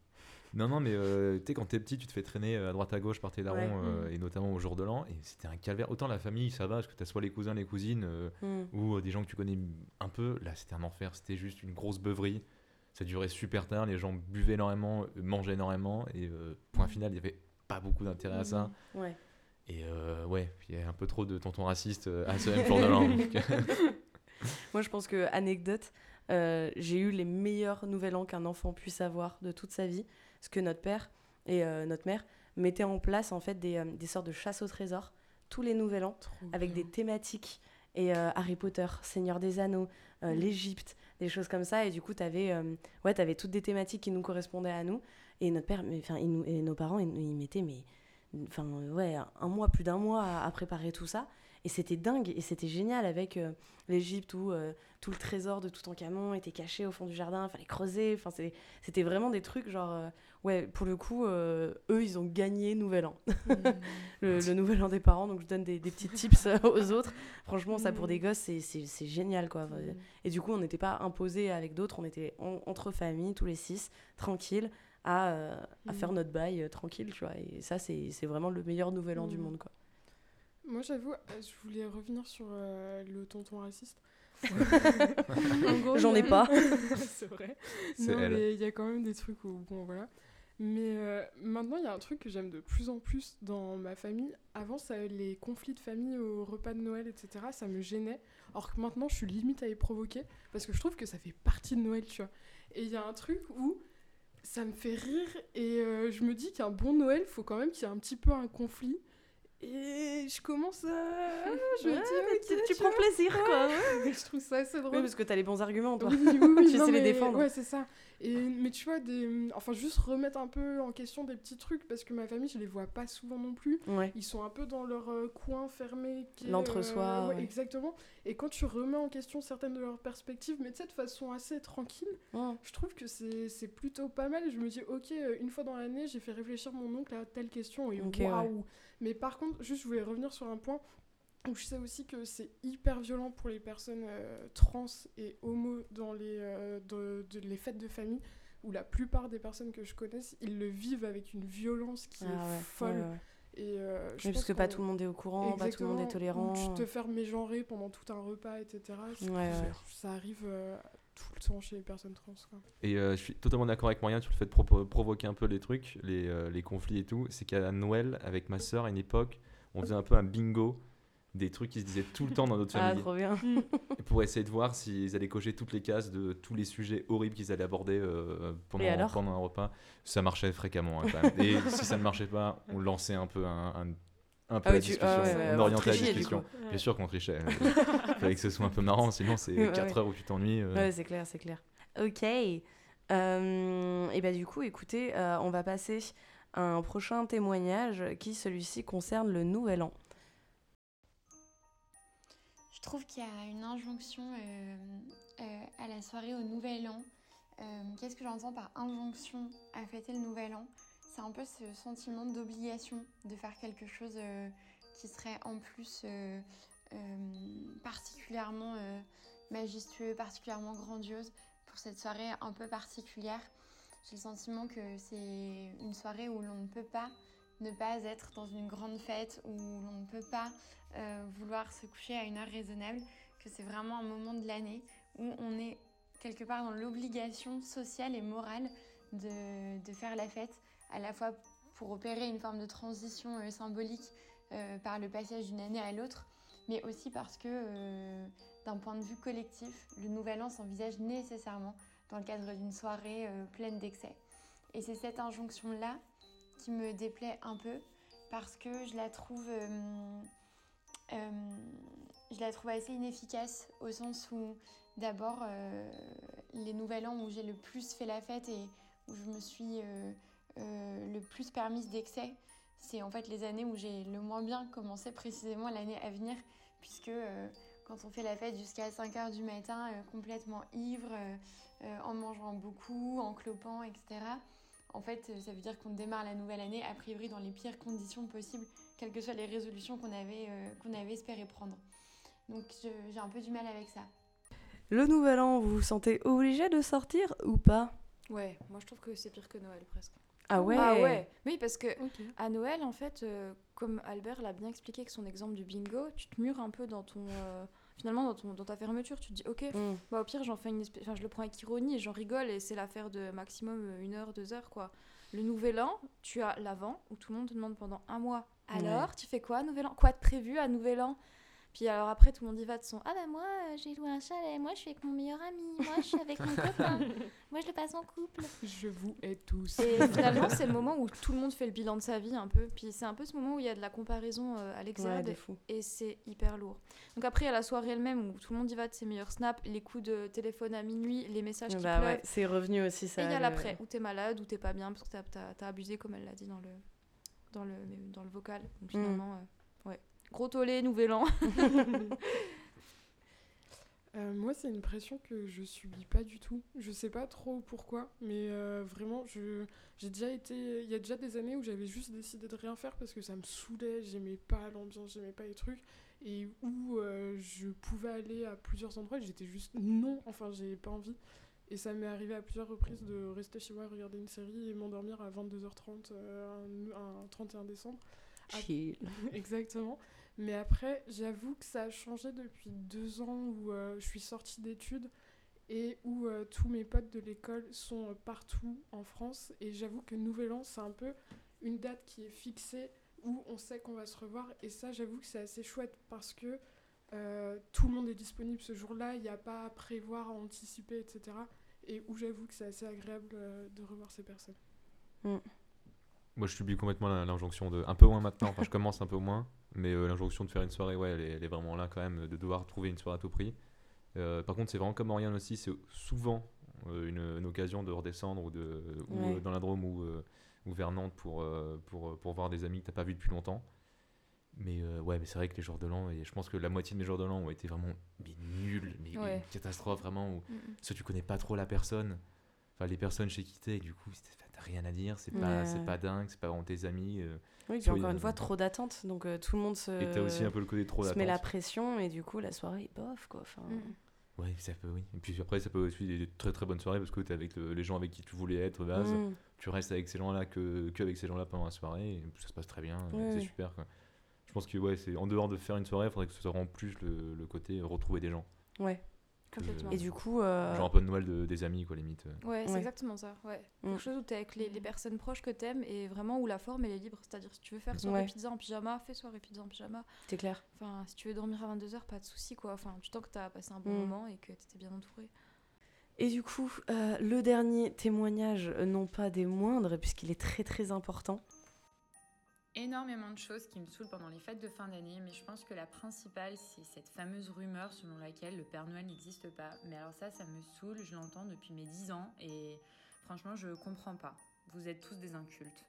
S3: Non, non, mais euh, tu sais, quand t'es petit, tu te fais traîner à droite à gauche par tes darons,
S1: Ouais.
S3: euh,
S2: Mm.
S3: et notamment au jour de l'an, et c'était un calvaire. Autant la famille, ça va, parce que t'as soit les cousins, les cousines, euh,
S1: Mm.
S3: ou euh, des gens que tu connais un peu. Là, c'était un enfer, c'était juste une grosse beuverie. Ça durait super tard, les gens buvaient énormément, euh, mangeaient énormément, et euh, point final, il y avait pas beaucoup d'intérêt à ça.
S1: Ouais.
S3: Et euh, ouais, il y a un peu trop de tontons racistes euh, à ce même jour de l'an. euh,
S1: Moi, je pense que, anecdote, euh, j'ai eu les meilleurs nouvel an qu'un enfant puisse avoir de toute sa vie. Parce que notre père et euh, notre mère mettaient en place en fait des, euh, des sortes de chasse au trésor tous les nouvel an avec des thématiques. Et euh, Harry Potter, Seigneur des Anneaux, euh, l'Égypte, des choses comme ça. Et du coup, t'avais euh, ouais, avais toutes des thématiques qui nous correspondaient à nous. Et notre père, enfin, et nos parents, ils, ils mettaient mais, enfin, ouais, un mois, plus d'un mois à, à préparer tout ça. Et c'était dingue, et c'était génial avec euh, l'Égypte où euh, tout le trésor de Toutankhamon était caché au fond du jardin, il fallait creuser. Enfin, c'était vraiment des trucs genre, euh, ouais, pour le coup, euh, eux, ils ont gagné Nouvel An. le, le Nouvel An des parents, donc je donne des, des petits tips aux autres. Franchement, ça pour des gosses, c'est- génial, quoi. Et du coup, on n'était pas imposés avec d'autres, on était en- entre familles, tous les six, tranquilles, à, à faire notre bail tranquille, tu vois. Et ça, c'est vraiment le meilleur Nouvel An du
S2: Mhm.
S1: monde, quoi.
S2: Moi, j'avoue, euh, je voulais revenir sur euh, le tonton raciste.
S1: J'en
S2: il
S1: ai
S2: a-
S1: pas.
S2: c'est vrai. Non,
S3: elle.
S2: mais il y a quand même des trucs où, bon, voilà. Mais euh, maintenant, il y a un truc que j'aime de plus en plus dans ma famille. Avant, ça, les conflits de famille au repas de Noël, etc., ça me gênait. Alors que maintenant, je suis limite à les provoquer parce que je trouve que ça fait partie de Noël, tu vois. Et il y a un truc où ça me fait rire et euh, je me dis qu'un bon Noël, faut quand même qu'il y ait un petit peu un conflit. Et je commence à. Je me dis,
S1: tu,
S2: ok,
S1: tu
S2: tu
S1: prends plaisir, quoi.
S2: Ouais, je trouve ça assez drôle.
S1: Oui, parce que t'as les bons arguments, toi.
S2: Oui, oui, oui,
S1: Tu sais les
S2: mais-
S1: défendre.
S2: Ouais, c'est ça. Et, mais tu vois, des... enfin, juste remettre un peu en question des petits trucs, parce que ma famille, je les vois pas souvent non plus.
S1: Ouais.
S2: Ils sont un peu dans leur euh, coin fermé.
S1: L'entre-soi,
S2: euh, ouais,
S1: ouais.
S2: Exactement. Et quand tu remets en question certaines de leurs perspectives, mais tu sais, de façon assez tranquille, je trouve que c'est plutôt pas mal. Je me dis, ok, euh, une fois dans l'année, j'ai fait réfléchir mon oncle à telle question, et
S1: Ok,
S2: waouh! Mais par contre, juste, je voulais revenir sur un point où je sais aussi que c'est hyper violent pour les personnes euh, trans et homo dans les, euh, de- de- les fêtes de famille, où la plupart des personnes que je connaisse, ils le vivent avec une violence qui
S1: Ah
S2: est
S1: ouais,
S2: folle.
S1: ouais, ouais.
S2: Et euh, je
S1: Oui, parce
S2: pense
S1: que pas tout le monde est au courant, pas tout le monde est tolérant.
S2: Tu te fais mégenrer pendant tout un repas, etc.
S1: Ouais, ouais.
S2: Ça arrive euh, tout le temps chez les personnes trans. Quoi.
S3: Et euh, je suis totalement d'accord avec Morgane sur le fait de provoquer un peu les trucs, les, euh, les conflits et tout. C'est qu'à Noël, avec ma soeur, à une époque, on faisait un peu un bingo des trucs qui se disaient tout le temps dans notre
S1: Ah,
S3: famille.
S1: trop bien.
S3: Et pour essayer de voir s'ils allaient cocher toutes les cases de tous les sujets horribles qu'ils allaient aborder euh, pendant, pendant un repas. Ça marchait fréquemment hein, quand même. Et si ça ne marchait pas, on lançait un peu un, un, un peu
S1: Ah
S3: la
S1: oui, tu-
S3: discussion,
S1: ah ouais, ouais,
S3: on orientait la discussion. Bien sûr qu'on trichait. Il fallait que ce soit un peu marrant, sinon c'est
S1: Ouais,
S3: 4
S1: ouais.
S3: heures où tu t'ennuies. euh.
S1: Ouais, c'est clair, c'est clair. Ok. Euh, et bah du coup, écoutez, euh, on va passer à un prochain témoignage qui, celui-ci, concerne le Nouvel An.
S10: Je trouve qu'il y a une injonction euh, euh, à la soirée au Nouvel An. Euh, Qu'est-ce que j'entends par injonction à fêter le Nouvel An? C'est un peu ce sentiment d'obligation de faire quelque chose qui serait en plus particulièrement majestueux, particulièrement grandiose pour cette soirée un peu particulière. J'ai le sentiment que c'est une soirée où l'on ne peut pas ne pas être dans une grande fête, où l'on ne peut pas euh, vouloir se coucher à une heure raisonnable, que c'est vraiment un moment de l'année où on est quelque part dans l'obligation sociale et morale de, de faire la fête, à la fois pour opérer une forme de transition euh, symbolique euh, par le passage d'une année à l'autre, mais aussi parce que d'un point de vue collectif, le Nouvel An s'envisage nécessairement dans le cadre d'une soirée pleine d'excès. Et c'est cette injonction-là qui me déplaît un peu parce que je la trouve, euh, euh, je la trouve assez inefficace au sens où d'abord euh, les Nouvel An où j'ai le plus fait la fête et où je me suis le plus permise d'excès, c'est en fait les années où j'ai le moins bien commencé précisément l'année à venir puisque quand on fait la fête jusqu'à 5h du matin complètement ivre, en mangeant beaucoup, en clopant, etc. En fait, euh, ça veut dire qu'on démarre la nouvelle année a priori dans les pires conditions possibles, quelles que soient les résolutions qu'on avait, euh, qu'on avait espéré prendre. Donc j'ai un peu du mal avec ça.
S1: Le Nouvel An, vous vous sentez obligé de sortir ou pas?
S4: Ouais, moi je trouve que c'est pire que Noël presque.
S1: Ah ouais?
S4: Ah ouais Oui, parce que à Noël, en fait, euh, comme Albert l'a bien expliqué avec son exemple du bingo, tu te mures un peu dans ton. euh, finalement, dans, ton, dans ta fermeture, tu te dis, ok,
S1: Mm.
S4: bah, au pire, j'en fais une espèce. Enfin, je le prends avec ironie et j'en rigole et c'est l'affaire de maximum euh, une heure, deux heures, quoi. Le nouvel an, tu as l'avant où tout le monde te demande pendant un mois.
S1: Ouais.
S4: Alors, tu fais quoi, nouvel an? Quoi de prévu à nouvel an? Puis alors après, tout le monde y va de son Ah bah moi, euh, j'ai loué un chalet, moi je suis avec mon meilleur ami, moi je suis avec mon copain, moi je le passe en couple.
S2: Je vous hais tous.
S4: Et finalement, c'est le moment où tout le monde fait le bilan de sa vie un peu. Puis c'est un peu ce moment où il y a de la comparaison euh, à
S1: Ouais,
S4: l'exergue
S1: de fou.
S4: et c'est hyper lourd. Donc après, il y a la soirée elle-même où tout le monde y va de ses meilleurs snaps, les coups de téléphone à minuit, les messages qui
S1: Bah
S4: pleuvent.
S1: ouais, c'est revenu aussi ça.
S4: et il y a
S1: le-
S4: l'après, où t'es malade, où t'es pas bien, parce que t'as- abusé, comme elle l'a dit dans le, dans le, dans le vocal. Donc
S1: Mm.
S4: finalement, euh, ouais. Gros tollé, nouvel an.
S2: Euh, moi, c'est une pression que je subis pas du tout. Je sais pas trop pourquoi, mais euh, vraiment, je j'ai déjà été. Il y a déjà des années où j'avais juste décidé de rien faire parce que ça me saoulait, j'aimais pas l'ambiance, j'aimais pas les trucs, et où euh, je pouvais aller à plusieurs endroits j'étais juste non, enfin, j'ai pas envie. Et ça m'est arrivé à plusieurs reprises de rester chez moi, regarder une série et m'endormir à 22h30 euh, un, un 31 décembre.
S1: Chill.
S2: Exactement. Mais après, j'avoue que ça a changé depuis deux ans où euh, je suis sortie d'études et où euh, tous mes potes de l'école sont euh, partout en France. Et j'avoue que Nouvel An, c'est un peu une date qui est fixée où on sait qu'on va se revoir. Et ça, j'avoue que c'est assez chouette parce que tout le monde est disponible ce jour-là. Il n'y a pas à prévoir, à anticiper, etc. Et où j'avoue que c'est assez agréable de revoir ces personnes.
S3: Moi, je subis complètement l'injonction de. Un peu moins maintenant, enfin, je commence un peu moins, mais euh, l'injonction de faire une soirée, ouais, elle est, elle est vraiment là quand même, de devoir trouver une soirée à tout prix. Euh, par contre, c'est vraiment comme Oriane aussi, c'est souvent euh, une, une occasion de redescendre ou, de, ou
S1: Ouais.
S3: dans la Drôme ou, ou vers Nantes pour, pour, pour voir des amis que t'as pas vus depuis longtemps. Mais ouais, mais c'est vrai que les jours de l'an, et je pense que la moitié de mes jours de l'an ont été vraiment mais nuls, mais
S4: Ouais.
S3: une catastrophe vraiment, où
S4: Mm, mm.
S3: soit tu connais pas trop la personne, enfin les personnes chez qui t'es, et du coup t'as rien à dire, c'est pas,
S1: Ouais.
S3: c'est pas dingue, c'est pas vraiment tes amis. euh,
S1: Oui, puis encore une fois, trop d'attentes. Donc euh, tout le monde se,
S3: Et t'as aussi un peu le côté trop
S1: se met la
S3: d'attente.
S1: pression et du coup, la soirée est bof, quoi. Enfin,
S4: Mm.
S3: Ouais, ça peut, oui. Et puis après, ça peut aussi des des très très bonnes soirées parce que t'es avec le- les gens avec qui tu voulais être base.
S1: Mm.
S3: Tu restes avec ces gens-là que, que avec ces gens-là pendant la soirée et ça se passe très bien. c'est super. quoi. Je pense que ouais, c'est en dehors de faire une soirée, il faudrait que ce soit en plus le, le côté retrouver des gens.
S1: Ouais.
S4: Complètement.
S1: Et du coup, euh,
S3: Genre un peu de Noël de- des amis, quoi, limite.
S4: Ouais, c'est
S1: Ouais.
S4: exactement ça. Ouais.
S1: Mm.
S4: Quelque chose où t'es avec les, les personnes proches que t'aimes et vraiment où la forme elle est libre. C'est-à-dire si tu veux faire soirée
S1: Ouais.
S4: pizza en pyjama, fais soirée pizza en pyjama.
S1: c'est clair.
S4: Enfin, si tu veux dormir à 22h, pas de souci quoi. Enfin, du temps que t'as passé un bon
S1: Mm.
S4: moment et que t'étais bien entouré.
S1: Et du coup, euh, le dernier témoignage, euh, non pas des moindres, puisqu'il est très très important.
S11: Énormément de choses qui me saoulent pendant les fêtes de fin d'année, mais je pense que la principale, c'est cette fameuse rumeur selon laquelle le Père Noël n'existe pas. Mais alors ça, ça me saoule, je l'entends depuis mes 10 ans, et franchement, je comprends pas. Vous êtes tous des incultes.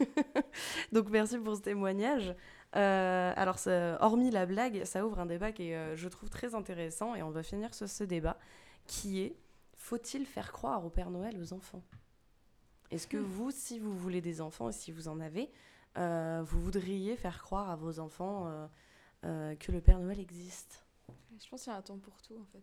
S1: Donc merci pour ce témoignage. Euh, alors, ça- hormis la blague, ça ouvre un débat qui est, euh, je trouve, très intéressant et on va finir sur ce débat qui est faut-il faire croire au Père Noël aux enfants? Est-ce que vous, si vous voulez des enfants et si vous en avez, euh, vous voudriez faire croire à vos enfants euh, euh, que le Père Noël existe
S4: Je pense qu'il y a un temps pour tout en fait.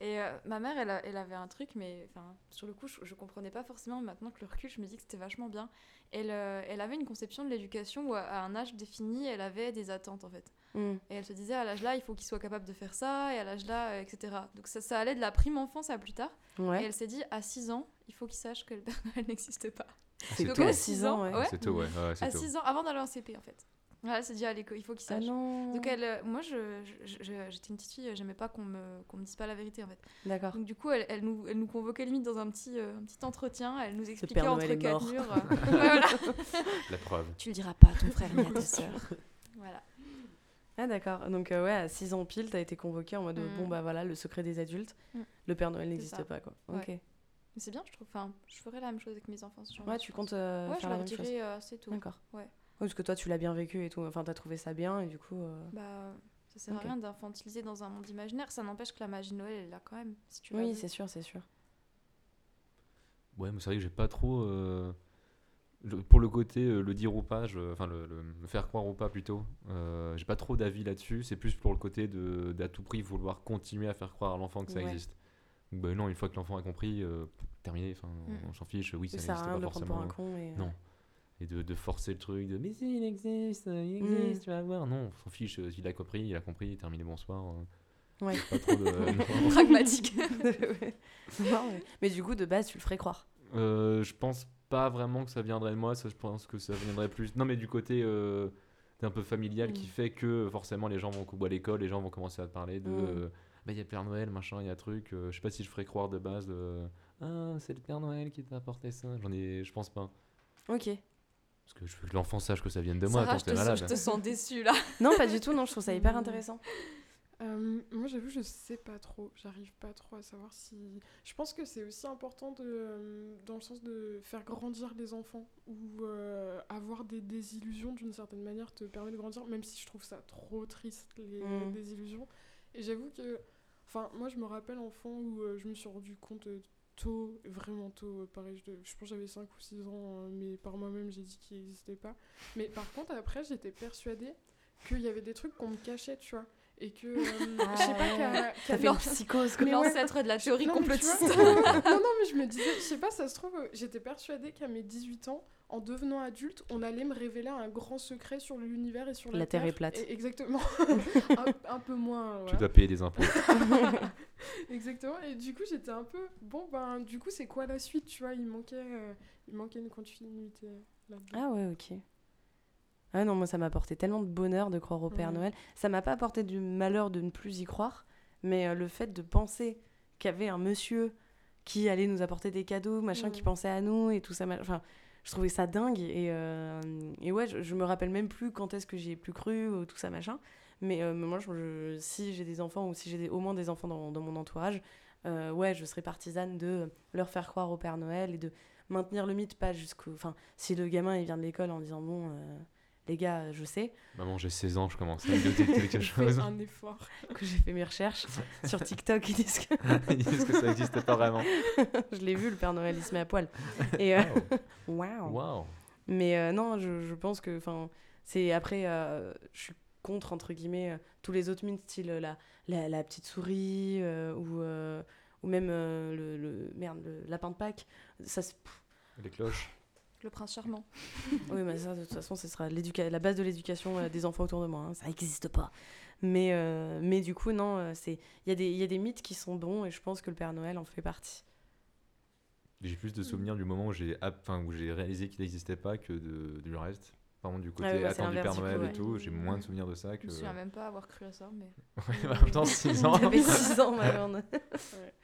S4: Et ma mère, elle, a- elle avait un truc, mais sur le coup, je, je comprenais pas forcément. Maintenant que le recul, je me dis que c'était vachement bien. Elle, elle avait une conception de l'éducation où, à- un âge défini, elle avait des attentes en fait.
S1: Mm.
S4: Et elle se disait à l'âge là, il faut qu'il soit capable de faire ça, et à l'âge là, euh, etc. Donc ça, ça allait de la prime enfance à plus tard.
S1: Ouais.
S4: Et elle s'est dit, à 6 ans, il faut qu'il sache que le Père Noël n'existe pas.
S1: C'est
S4: Donc
S1: tôt,
S4: à
S1: à
S4: 6
S1: six ans, ouais.
S3: C'est tôt, ouais, ouais, c'est
S4: à
S3: tôt.
S4: 6 ans, avant d'aller en CP en fait. Voilà, elle s'est dit, allez, il faut qu'il
S1: Ah
S4: sache.
S1: non
S4: Donc elle, euh, moi, je, je- je- j'étais une petite fille, j'aimais pas qu'on me, qu'on me dise pas la vérité en fait.
S1: D'accord.
S4: Donc du coup, elle, elle nous, elle nous convoquait limite dans un petit, euh, un petit entretien, elle nous expliquait entre quatre murs. euh, voilà.
S3: La preuve.
S4: Tu le diras pas à ton frère ni à ta sœur. Voilà.
S1: Ah d'accord. Donc euh, ouais, à 6 ans pile, t'as été convoqué en mode
S4: Mm.
S1: bon bah voilà, le secret des adultes,
S4: Mm.
S1: le Père Noël
S4: C'est
S1: n'existe
S4: ça.
S1: pas quoi.
S4: Ouais.
S1: Ok.
S4: Mais c'est bien, je trouve. Enfin, je ferais la même chose avec mes enfants. genre
S1: Ouais, tu comptes euh,
S4: Ouais, je
S1: faire la
S4: leur
S1: même chose.
S4: dirai euh, assez tôt.
S1: D'accord.
S4: Ouais.
S1: Oui, parce que toi tu l'as bien vécu et tout, enfin t'as trouvé ça bien et du coup. euh,
S4: Bah, ça sert à rien d'infantiliser dans un monde imaginaire. Ça n'empêche que la magie de Noël, elle est là quand même. Si tu la
S1: Oui, c'est sûr, c'est sûr.
S3: Ouais, mais c'est vrai que j'ai pas trop. euh, le- pour le côté euh, le dire ou pas, je- enfin le, faire croire ou pas plutôt, euh, j'ai pas trop d'avis là-dessus. C'est plus pour le côté de d'à tout prix vouloir continuer à faire croire à l'enfant que ça
S1: Ouais.
S3: existe. Bah non, une fois que l'enfant a compris, euh, terminé, enfin, on-
S4: Mm.
S3: on s'en fiche, oui, ça n'existe pas forcément.
S1: un con et. euh,
S3: Non. Et de, de forcer le truc de mais si, il existe, il
S1: Mm.
S3: existe, tu vas voir. Non, on s'en fiche, euh, il a compris, il a compris, terminé, bonsoir. euh,
S1: Ouais.
S3: Pas trop de.
S4: Pragmatique.
S1: Ouais. Non, mais... mais du coup, de base, tu le ferais croire.
S3: Euh, je pense pas vraiment que ça viendrait de moi, ça, je pense que ça viendrait plus. Non, mais du côté. euh, un peu familial qui
S2: Mm.
S3: fait que forcément les gens vont couper à l'école, les gens vont commencer à te parler de.
S1: Mm.
S3: Euh, bah, il y a Père Noël, machin, il y a truc. euh, je sais pas si je ferais croire de base. de, ah, c'est le Père Noël qui t'a apporté ça. J'en ai. Je pense pas.
S1: Ok.
S3: Parce que je veux que l'enfant sache que ça vienne de moi,
S4: Sarah, je
S3: t'es
S4: te, sens,
S3: malade.
S4: je te sens déçue là.
S1: Non, pas du tout, non, je trouve ça hyper
S2: Mm.
S1: intéressant.
S2: Euh, moi, j'avoue, je sais pas trop. J'arrive pas trop à savoir si. Je pense que c'est aussi important de, euh, dans le sens de faire grandir les enfants ou euh, avoir des désillusions d'une certaine manière te permet de grandir, même si je trouve ça trop triste les
S1: Mm.
S2: désillusions. Et j'avoue que, enfin, moi, je me rappelle enfant où euh, je me suis rendu compte euh, tôt, vraiment tôt, euh, pareil, je, je pense que j'avais 5 ou 6 ans, mais par moi-même, j'ai dit qu'il n'existait pas. Mais par contre, après, j'étais persuadée qu'il y avait des trucs qu'on me cachait, tu vois. Et que,
S1: Ah
S2: je sais pas, qu'à- qu'à-
S1: fait une psychose, quoi.
S2: Mais ouais.
S4: L'ancêtre de la théorie
S2: Non, vois-
S4: complotiste.
S2: non, non, mais je me disais, je sais pas, ça se trouve, j'étais persuadée qu'à mes 18 ans, en devenant adulte, on allait me révéler un grand secret sur l'univers et sur la,
S1: La Terre est plate.
S2: Et- exactement. un, un peu moins.
S3: Tu
S2: voilà.
S3: dois payer des impôts.
S2: Exactement. Et du coup, j'étais un peu. Bon, ben, du coup, c'est quoi la suite Tu vois, il manquait, euh, il manquait une continuité là-dedans.
S1: Ah ouais, ok. Ah non, moi ça m'a apporté tellement de bonheur de croire au Père
S2: Ouais.
S1: Noël. Ça m'a pas apporté du malheur de ne plus y croire, mais euh, le fait de penser qu'il y avait un monsieur qui allait nous apporter des cadeaux, machin, qui
S2: Mm.
S1: pensait à nous et tout ça. Enfin, je trouvais ça dingue. Et, euh, et ouais, je, me rappelle même plus quand est-ce que j'y ai plus cru, ou tout ça, machin. Mais euh, moi, si j'ai des enfants ou si j'ai au moins des enfants dans, mon entourage, euh, ouais, je serais partisane de leur faire croire au Père Noël et de maintenir le mythe, pas jusqu'au. Enfin, si le gamin il vient de l'école en disant bon, les gars, je sais
S3: Maman, j'ai 16 ans, je commence à me douter de quelque chose.
S2: Un effort.
S1: que j'ai fait mes recherches sur TikTok, ils disent que
S3: Ils disent que ça n'existe pas vraiment.
S1: je l'ai vu, le Père Noël il se met à poil. Et euh, waouh.
S3: Waouh.
S1: Mais euh, non, je, je pense que, enfin, c'est après, euh, je suis contre entre guillemets euh, tous les autres mythes, style euh, la, la, la petite souris euh, ou euh, ou même euh, le, le merde le lapin de Pâques. Ça,
S3: Les cloches.
S4: Le prince charmant.
S1: oui, mais ça, de toute façon, ce sera la base de l'éducation euh, des enfants autour de moi. hein. Ça n'existe pas. Mais, euh, mais du coup, non, euh, c'est il y, a des- il y a des mythes qui sont bons et je pense que le Père Noël en fait partie.
S3: J'ai plus de souvenirs du moment où j'ai où j'ai réalisé qu'il n'existait pas que de, du reste. Par contre, du côté
S1: Ah oui, bah,
S3: Père
S1: du coup,
S3: Noël et tout, j'ai moins de souvenirs de ça
S4: Je
S3: que.
S4: me souviens même pas avoir cru à ça, mais.
S3: Ouais, en même temps, 6 ans.
S1: T'avais 6 ans, ma grande.
S2: Ouais.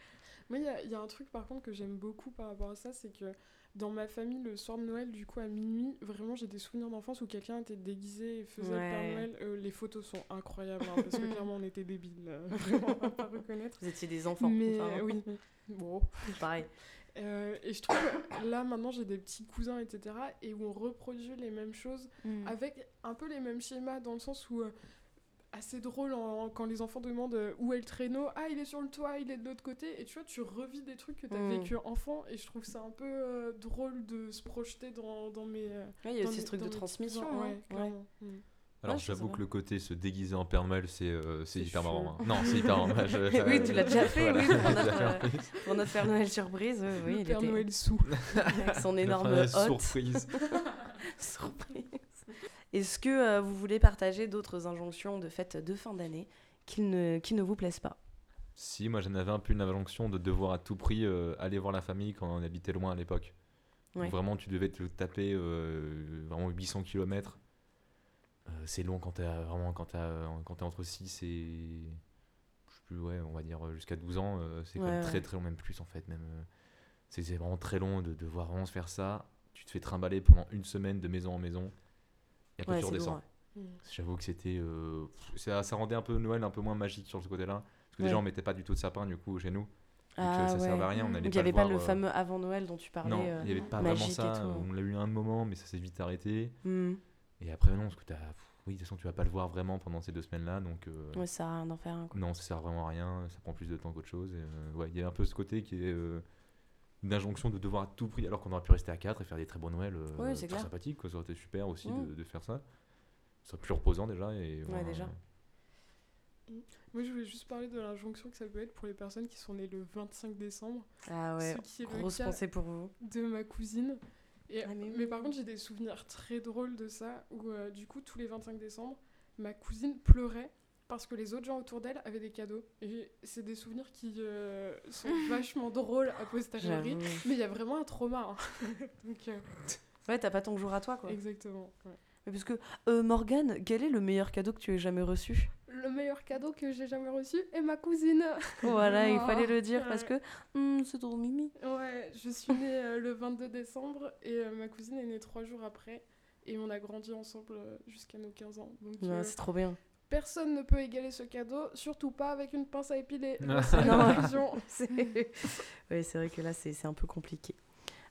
S2: Moi, il y a- il y, a un truc par contre que j'aime beaucoup par rapport à ça, c'est que dans ma famille, le soir de Noël, du coup à minuit, vraiment j'ai des souvenirs d'enfance où quelqu'un était déguisé et faisait le Père
S1: Ouais.
S2: Noël. Euh, les photos sont incroyables, hein, parce que clairement on était débiles, euh, vraiment à pas reconnaître.
S1: Vous étiez des enfants.
S2: Mais
S1: enfin,
S2: euh, oui, bon.
S1: Pareil.
S2: Euh, et je trouve que là maintenant j'ai des petits cousins, etc. Et où on reproduit les mêmes choses
S4: Mm.
S2: avec un peu les mêmes schémas dans le sens où euh, assez drôle en- quand les enfants demandent euh, où est le traîneau? Ah il est sur le toit il est de l'autre côté et tu vois tu revis des trucs que tu as
S1: Mm.
S2: vécu enfant et je trouve ça un peu euh, drôle de se projeter dans, dans mes euh,
S1: Ouais, il y a aussi ce truc de transmission, hein.
S2: ouais. Mm.
S3: Alors
S1: je
S3: j'avoue que le côté se déguiser en Père Noël, c'est euh, hyper
S1: chaud.
S3: marrant. hein. Non, c'est hyper marrant. Ouais, je-
S1: oui, tu l'as déjà fait,
S3: Voilà,
S1: oui, pour notre, pour Père Noël surprise. oui,
S2: le
S1: il
S2: Père
S1: était
S2: Noël sous
S1: avec son énorme
S3: surprise.
S1: Surprise. Est-ce que euh, vous voulez partager d'autres injonctions de fête de fin d'année qui ne, qui ne vous plaisent pas?
S3: Si, moi j'en avais un peu une injonction de devoir à tout prix euh, aller voir la famille quand on habitait loin à l'époque.
S1: Ouais.
S3: Vraiment, tu devais te taper euh, vraiment 800 km. c'est long quand t'es vraiment quand t'es entre 6 et je sais plus ouais on va dire euh, jusqu'à 12 ans euh, c'est quand
S1: Ouais,
S3: même très très long même plus en fait même euh, c'est c'est vraiment très long de devoir vraiment se faire ça tu te fais trimballer pendant une semaine de maison en maison et après
S1: Ouais,
S3: tu redescends
S1: lourd,
S2: Mm.
S3: J'avoue que c'était. euh, ça, ça rendait un peu Noël un peu moins magique sur ce côté-là. Parce que
S1: Ouais.
S3: déjà, on mettait pas du tout de sapin du coup chez nous. Donc
S1: Ah
S3: euh, ça
S1: ouais.
S3: servait à rien. On
S1: Donc
S3: allait
S1: il
S3: pas
S1: n'y avait
S3: le
S1: pas le
S3: euh,
S1: fameux avant Noël dont tu parlais.
S3: Non, il n'y avait pas vraiment ça. On l'a eu un moment, mais ça s'est vite arrêté.
S1: Hmm.
S3: Et après, non, parce que t'as. Oui, de toute façon, tu vas pas le voir vraiment pendant ces deux semaines-là. Donc. euh,
S1: Ouais, ça sert à rien d'en faire un. quoi.
S3: non, ça sert vraiment à rien. Ça prend plus de temps qu'autre chose. et, euh, ouais, il y a un peu ce côté qui est. euh, une injonction de devoir à tout prix, alors qu'on aurait pu rester à 4 et faire des très beaux Noëls euh,
S1: c'est
S3: très
S1: clair.
S3: sympathiques. quoi. Ça aurait été super aussi
S1: Mm.
S3: de, de faire ça. Ça serait plus reposant déjà. Et,
S1: Ouais,
S3: voilà.
S1: déjà.
S2: Moi, je voulais juste parler de l'injonction que ça peut être pour les personnes qui sont nées le 25 décembre.
S1: Ah ouais,
S2: Ce qui est le
S1: grosse
S2: cas
S1: pensée pour vous.
S2: de ma cousine. Et,
S1: Ah, mais
S2: mais,
S1: oui.
S2: par contre, j'ai des souvenirs très drôles de ça, où euh, du coup, tous les 25 décembre, ma cousine pleurait parce que les autres gens autour d'elle avaient des cadeaux. Et c'est des souvenirs qui euh, sont vachement drôles a posteriori, mais il y a vraiment un trauma. hein. Donc, euh,
S1: Ouais, t'as pas ton jour à toi, quoi.
S2: exactement. ouais.
S1: Mais parce que, euh, Morgane, quel est le meilleur cadeau que tu aies jamais reçu?
S2: Le meilleur cadeau que j'ai jamais reçu est ma cousine.
S1: Voilà, il
S2: Oh,
S1: fallait le dire parce que hmm, c'est trop mimi.
S2: Ouais, je suis née euh, le 22 décembre et ma cousine est née trois jours après. Et on a grandi ensemble jusqu'à nos 15 ans.
S1: Ouais, c'est trop bien.
S2: Personne ne peut égaler ce cadeau, surtout pas avec une pince à épiler.
S1: Non. C'est- oui, c'est vrai que là, c'est un peu compliqué.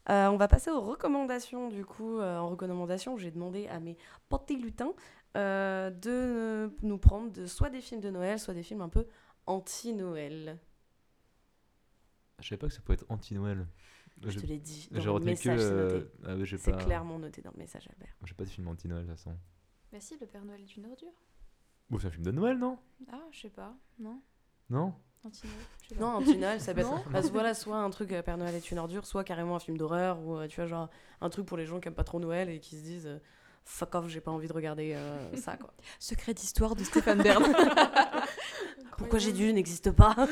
S1: Euh, on va passer aux recommandations. Du coup, Euh, en recommandation, j'ai demandé à mes petits lutins euh, de nous prendre de, soit des films de Noël, soit des films un peu anti-Noël.
S3: Je savais pas que ça pouvait être anti-Noël.
S1: Je te l'ai dit.
S3: J'ai retenu que.
S1: c'est
S3: euh,
S1: noté.
S3: ah pas-
S1: clairement noté dans le message, Albert.
S3: J'ai pas de film anti-Noël de toute façon.
S4: Bah si, le Père Noël est une ordure.
S3: Bon, c'est un film de Noël, non
S4: Ah, je sais pas. Non
S3: Non
S4: Anti-Noël je sais pas.
S1: Non, anti-Noël, ça peut être. Que voilà, soit un truc euh, Père Noël est une ordure, soit carrément un film d'horreur, ou euh, tu vois, genre un truc pour les gens qui aiment pas trop Noël et qui se disent euh, fuck off, j'ai pas envie de regarder euh, ça, quoi.
S4: Secret d'histoire de Stéphane Bern.
S1: Pourquoi j'ai dû n'existe pas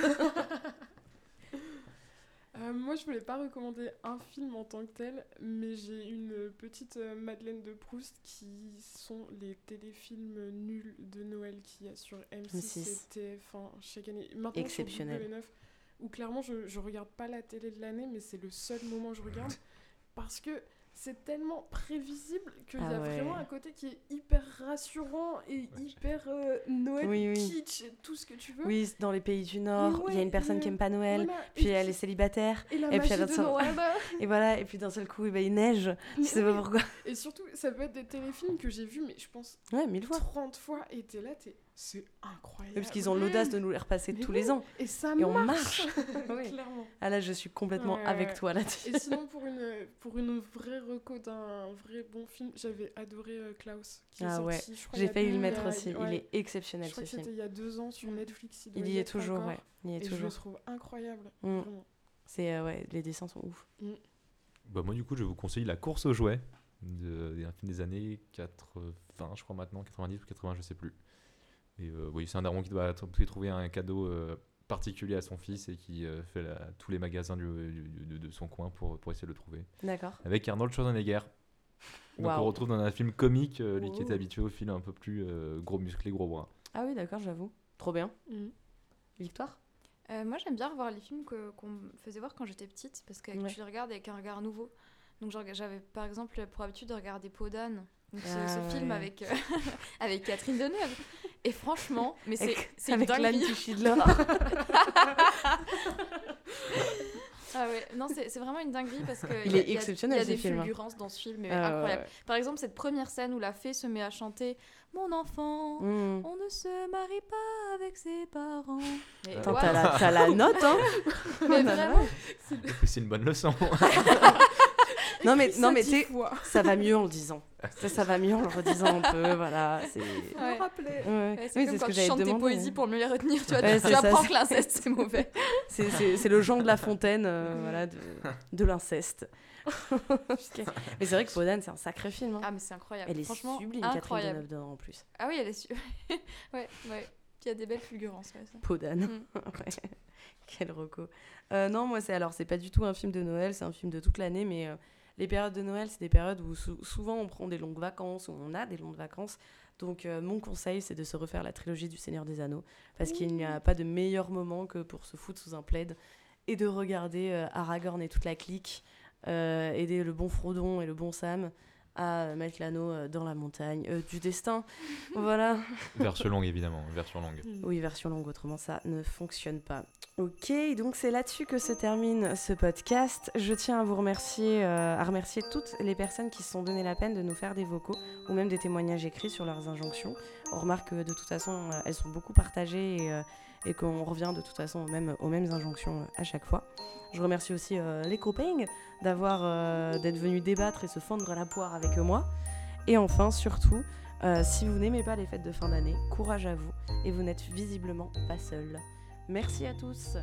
S2: Euh, moi, je voulais pas recommander un film en tant que tel, mais j'ai une petite euh, Madeleine de Proust qui sont les téléfilms nuls de Noël qu'il y a sur M6
S1: M6.
S2: et TF1 chaque année. Maintenant, sur
S1: Exceptionnel.
S2: W9, où clairement, je, je regarde pas la télé de l'année, mais c'est le seul moment où je regarde, parce que c'est tellement prévisible qu'il
S1: Ah
S2: y a
S1: ouais.
S2: vraiment un côté qui est hyper rassurant et hyper euh, Noël
S1: Oui, oui.
S2: kitsch, et tout ce que tu veux.
S1: Oui, dans les pays du Nord, il y a une personne
S2: et,
S1: qui aime pas Noël,
S2: voilà,
S1: puis
S2: et
S1: elle est célibataire,
S2: Et la
S1: et puis elle
S2: de Noël.
S1: et voilà, et puis d'un seul coup, eh ben, il neige, tu sais pas pourquoi.
S2: Et surtout, ça peut être des téléfilms que j'ai vus, mais je pense
S1: Ouais, mille fois.
S2: 30 fois, et t'es là, t'es... C'est incroyable.
S1: Et parce qu'ils ont l'audace de nous les repasser
S2: Mais
S1: tous
S2: oui,
S1: les ans.
S2: Et ça
S1: Et on
S2: marche,
S1: Oui.
S2: Clairement.
S1: Ah là, je suis complètement
S2: Ouais,
S1: avec
S2: ouais.
S1: toi là-dessus.
S2: Et sinon, pour une, pour une vraie reco d'un vrai bon film, j'avais adoré euh, Klaus. Qui est
S1: Ah ouais,
S2: je il y
S1: j'ai
S2: a
S1: failli le mettre
S2: a-
S1: aussi. Il
S2: ouais.
S1: est exceptionnel
S2: Je crois
S1: ce
S2: que c'était
S1: film.
S2: il y a deux ans sur Netflix. Il,
S1: y est toujours,
S2: encore.
S1: ouais. Il y est
S2: et je
S1: toujours.
S2: le trouve incroyable.
S1: Mm. C'est euh, ouais, les dessins sont ouf.
S2: Mm.
S3: Bah, moi, du coup, je vous conseille La course aux jouets, de, un film des années 80, je crois maintenant, 90 ou 80, je sais plus. Et euh, oui, c'est un daron qui doit trouver un cadeau euh, particulier à son fils et qui euh, fait la- tous les magasins du- du- de, de son coin pour, pour essayer de le trouver.
S1: D'accord.
S3: Avec Arnold Schwarzenegger. Donc
S1: Waouh.
S3: on retrouve dans un film comique, euh, lui qui était habitué au film un peu plus euh, gros musclé, gros bras.
S1: Ah oui, d'accord, j'avoue. Trop bien.
S2: Mm.
S1: Victoire?
S4: Euh, moi, j'aime bien revoir les films que- qu'on me faisait voir quand j'étais petite, parce que
S1: Ouais.
S4: tu les regardes avec un regard nouveau. Donc, j'avais par exemple pour habitude de regarder Peau d'âne, ce,
S1: Ah
S4: ce film
S1: ouais.
S4: avec, euh, avec Catherine Deneuve. Et franchement, mais c'est c'est une
S1: avec l'âne qui de l'or.
S4: Ah ouais, non, c'est vraiment une dinguerie parce que
S1: Il
S4: y a-
S1: est
S4: y a-
S1: exceptionnel,
S4: Il y a
S1: ce
S4: des
S1: film, hein.
S4: fulgurances dans ce film, mais
S1: Ah
S4: incroyable.
S1: ouais.
S4: Par exemple, cette première scène où la fée se met à chanter Mon enfant,
S1: Mm.
S4: on ne se marie pas avec ses parents. Mais
S1: Attends,
S4: what
S1: t'as la, t'as la note, hein
S4: Mais vraiment,
S3: C'est une bonne leçon.
S1: Non mais, non
S2: ça
S1: mais tu ça va mieux en le disant. Ça, ça va mieux en le redisant un peu, voilà. C'est...
S4: Ouais.
S2: Me rappeler.
S1: Ouais.
S4: Ouais,
S1: Oui,
S4: c'est comme
S1: c'est ce
S4: quand
S1: que
S4: tu chantes tes
S1: demandé.
S4: poésies pour mieux les retenir, tu vois.
S1: Ouais,
S4: tu
S1: ça,
S4: apprends que l'inceste, c'est mauvais.
S1: C'est, le Jean de La Fontaine, euh, voilà, de, de l'inceste. mais c'est vrai que Podane, c'est un sacré film. hein.
S4: Ah, mais c'est incroyable.
S1: Elle est
S4: Franchement,
S1: sublime, Catherine
S4: incroyable.
S1: Deneuve dedans en plus.
S4: Ah oui, elle est su... ouais, ouais. Il y a des belles fulgurances. ouais, ça.
S1: Podane.
S4: Mm.
S1: Ouais. Quel reco. Euh, non, moi, c'est alors, c'est pas du tout un film de Noël, c'est un film de toute l'année, mais euh, les périodes de Noël, c'est des périodes où sou- souvent on prend des longues vacances, où on a des longues vacances. Donc, euh, mon conseil, c'est de se refaire la trilogie du Seigneur des Anneaux, parce qu'il n'y a pas de meilleur moment que pour se foutre sous un plaid et de regarder Aragorn et toute la clique aider le bon Frodon et le bon Sam à mettre l'anneau dans la montagne euh, du destin. voilà.
S3: Version longue, évidemment. Version longue.
S1: Oui, version longue, autrement ça ne fonctionne pas. Ok, donc c'est là-dessus que se termine ce podcast. Je tiens à vous remercier, euh, à remercier toutes les personnes qui se sont donné la peine de nous faire des vocaux ou même des témoignages écrits sur leurs injonctions. On remarque que de toute façon, euh, elles sont beaucoup partagées et, euh, et qu'on revient de toute façon aux mêmes, aux mêmes injonctions à chaque fois. Je remercie aussi euh, les copains d'avoir euh, d'être venus débattre et se fendre la poire avec moi. Et enfin, surtout, euh, si vous n'aimez pas les fêtes de fin d'année, courage à vous et vous n'êtes visiblement pas seul. Merci à tous.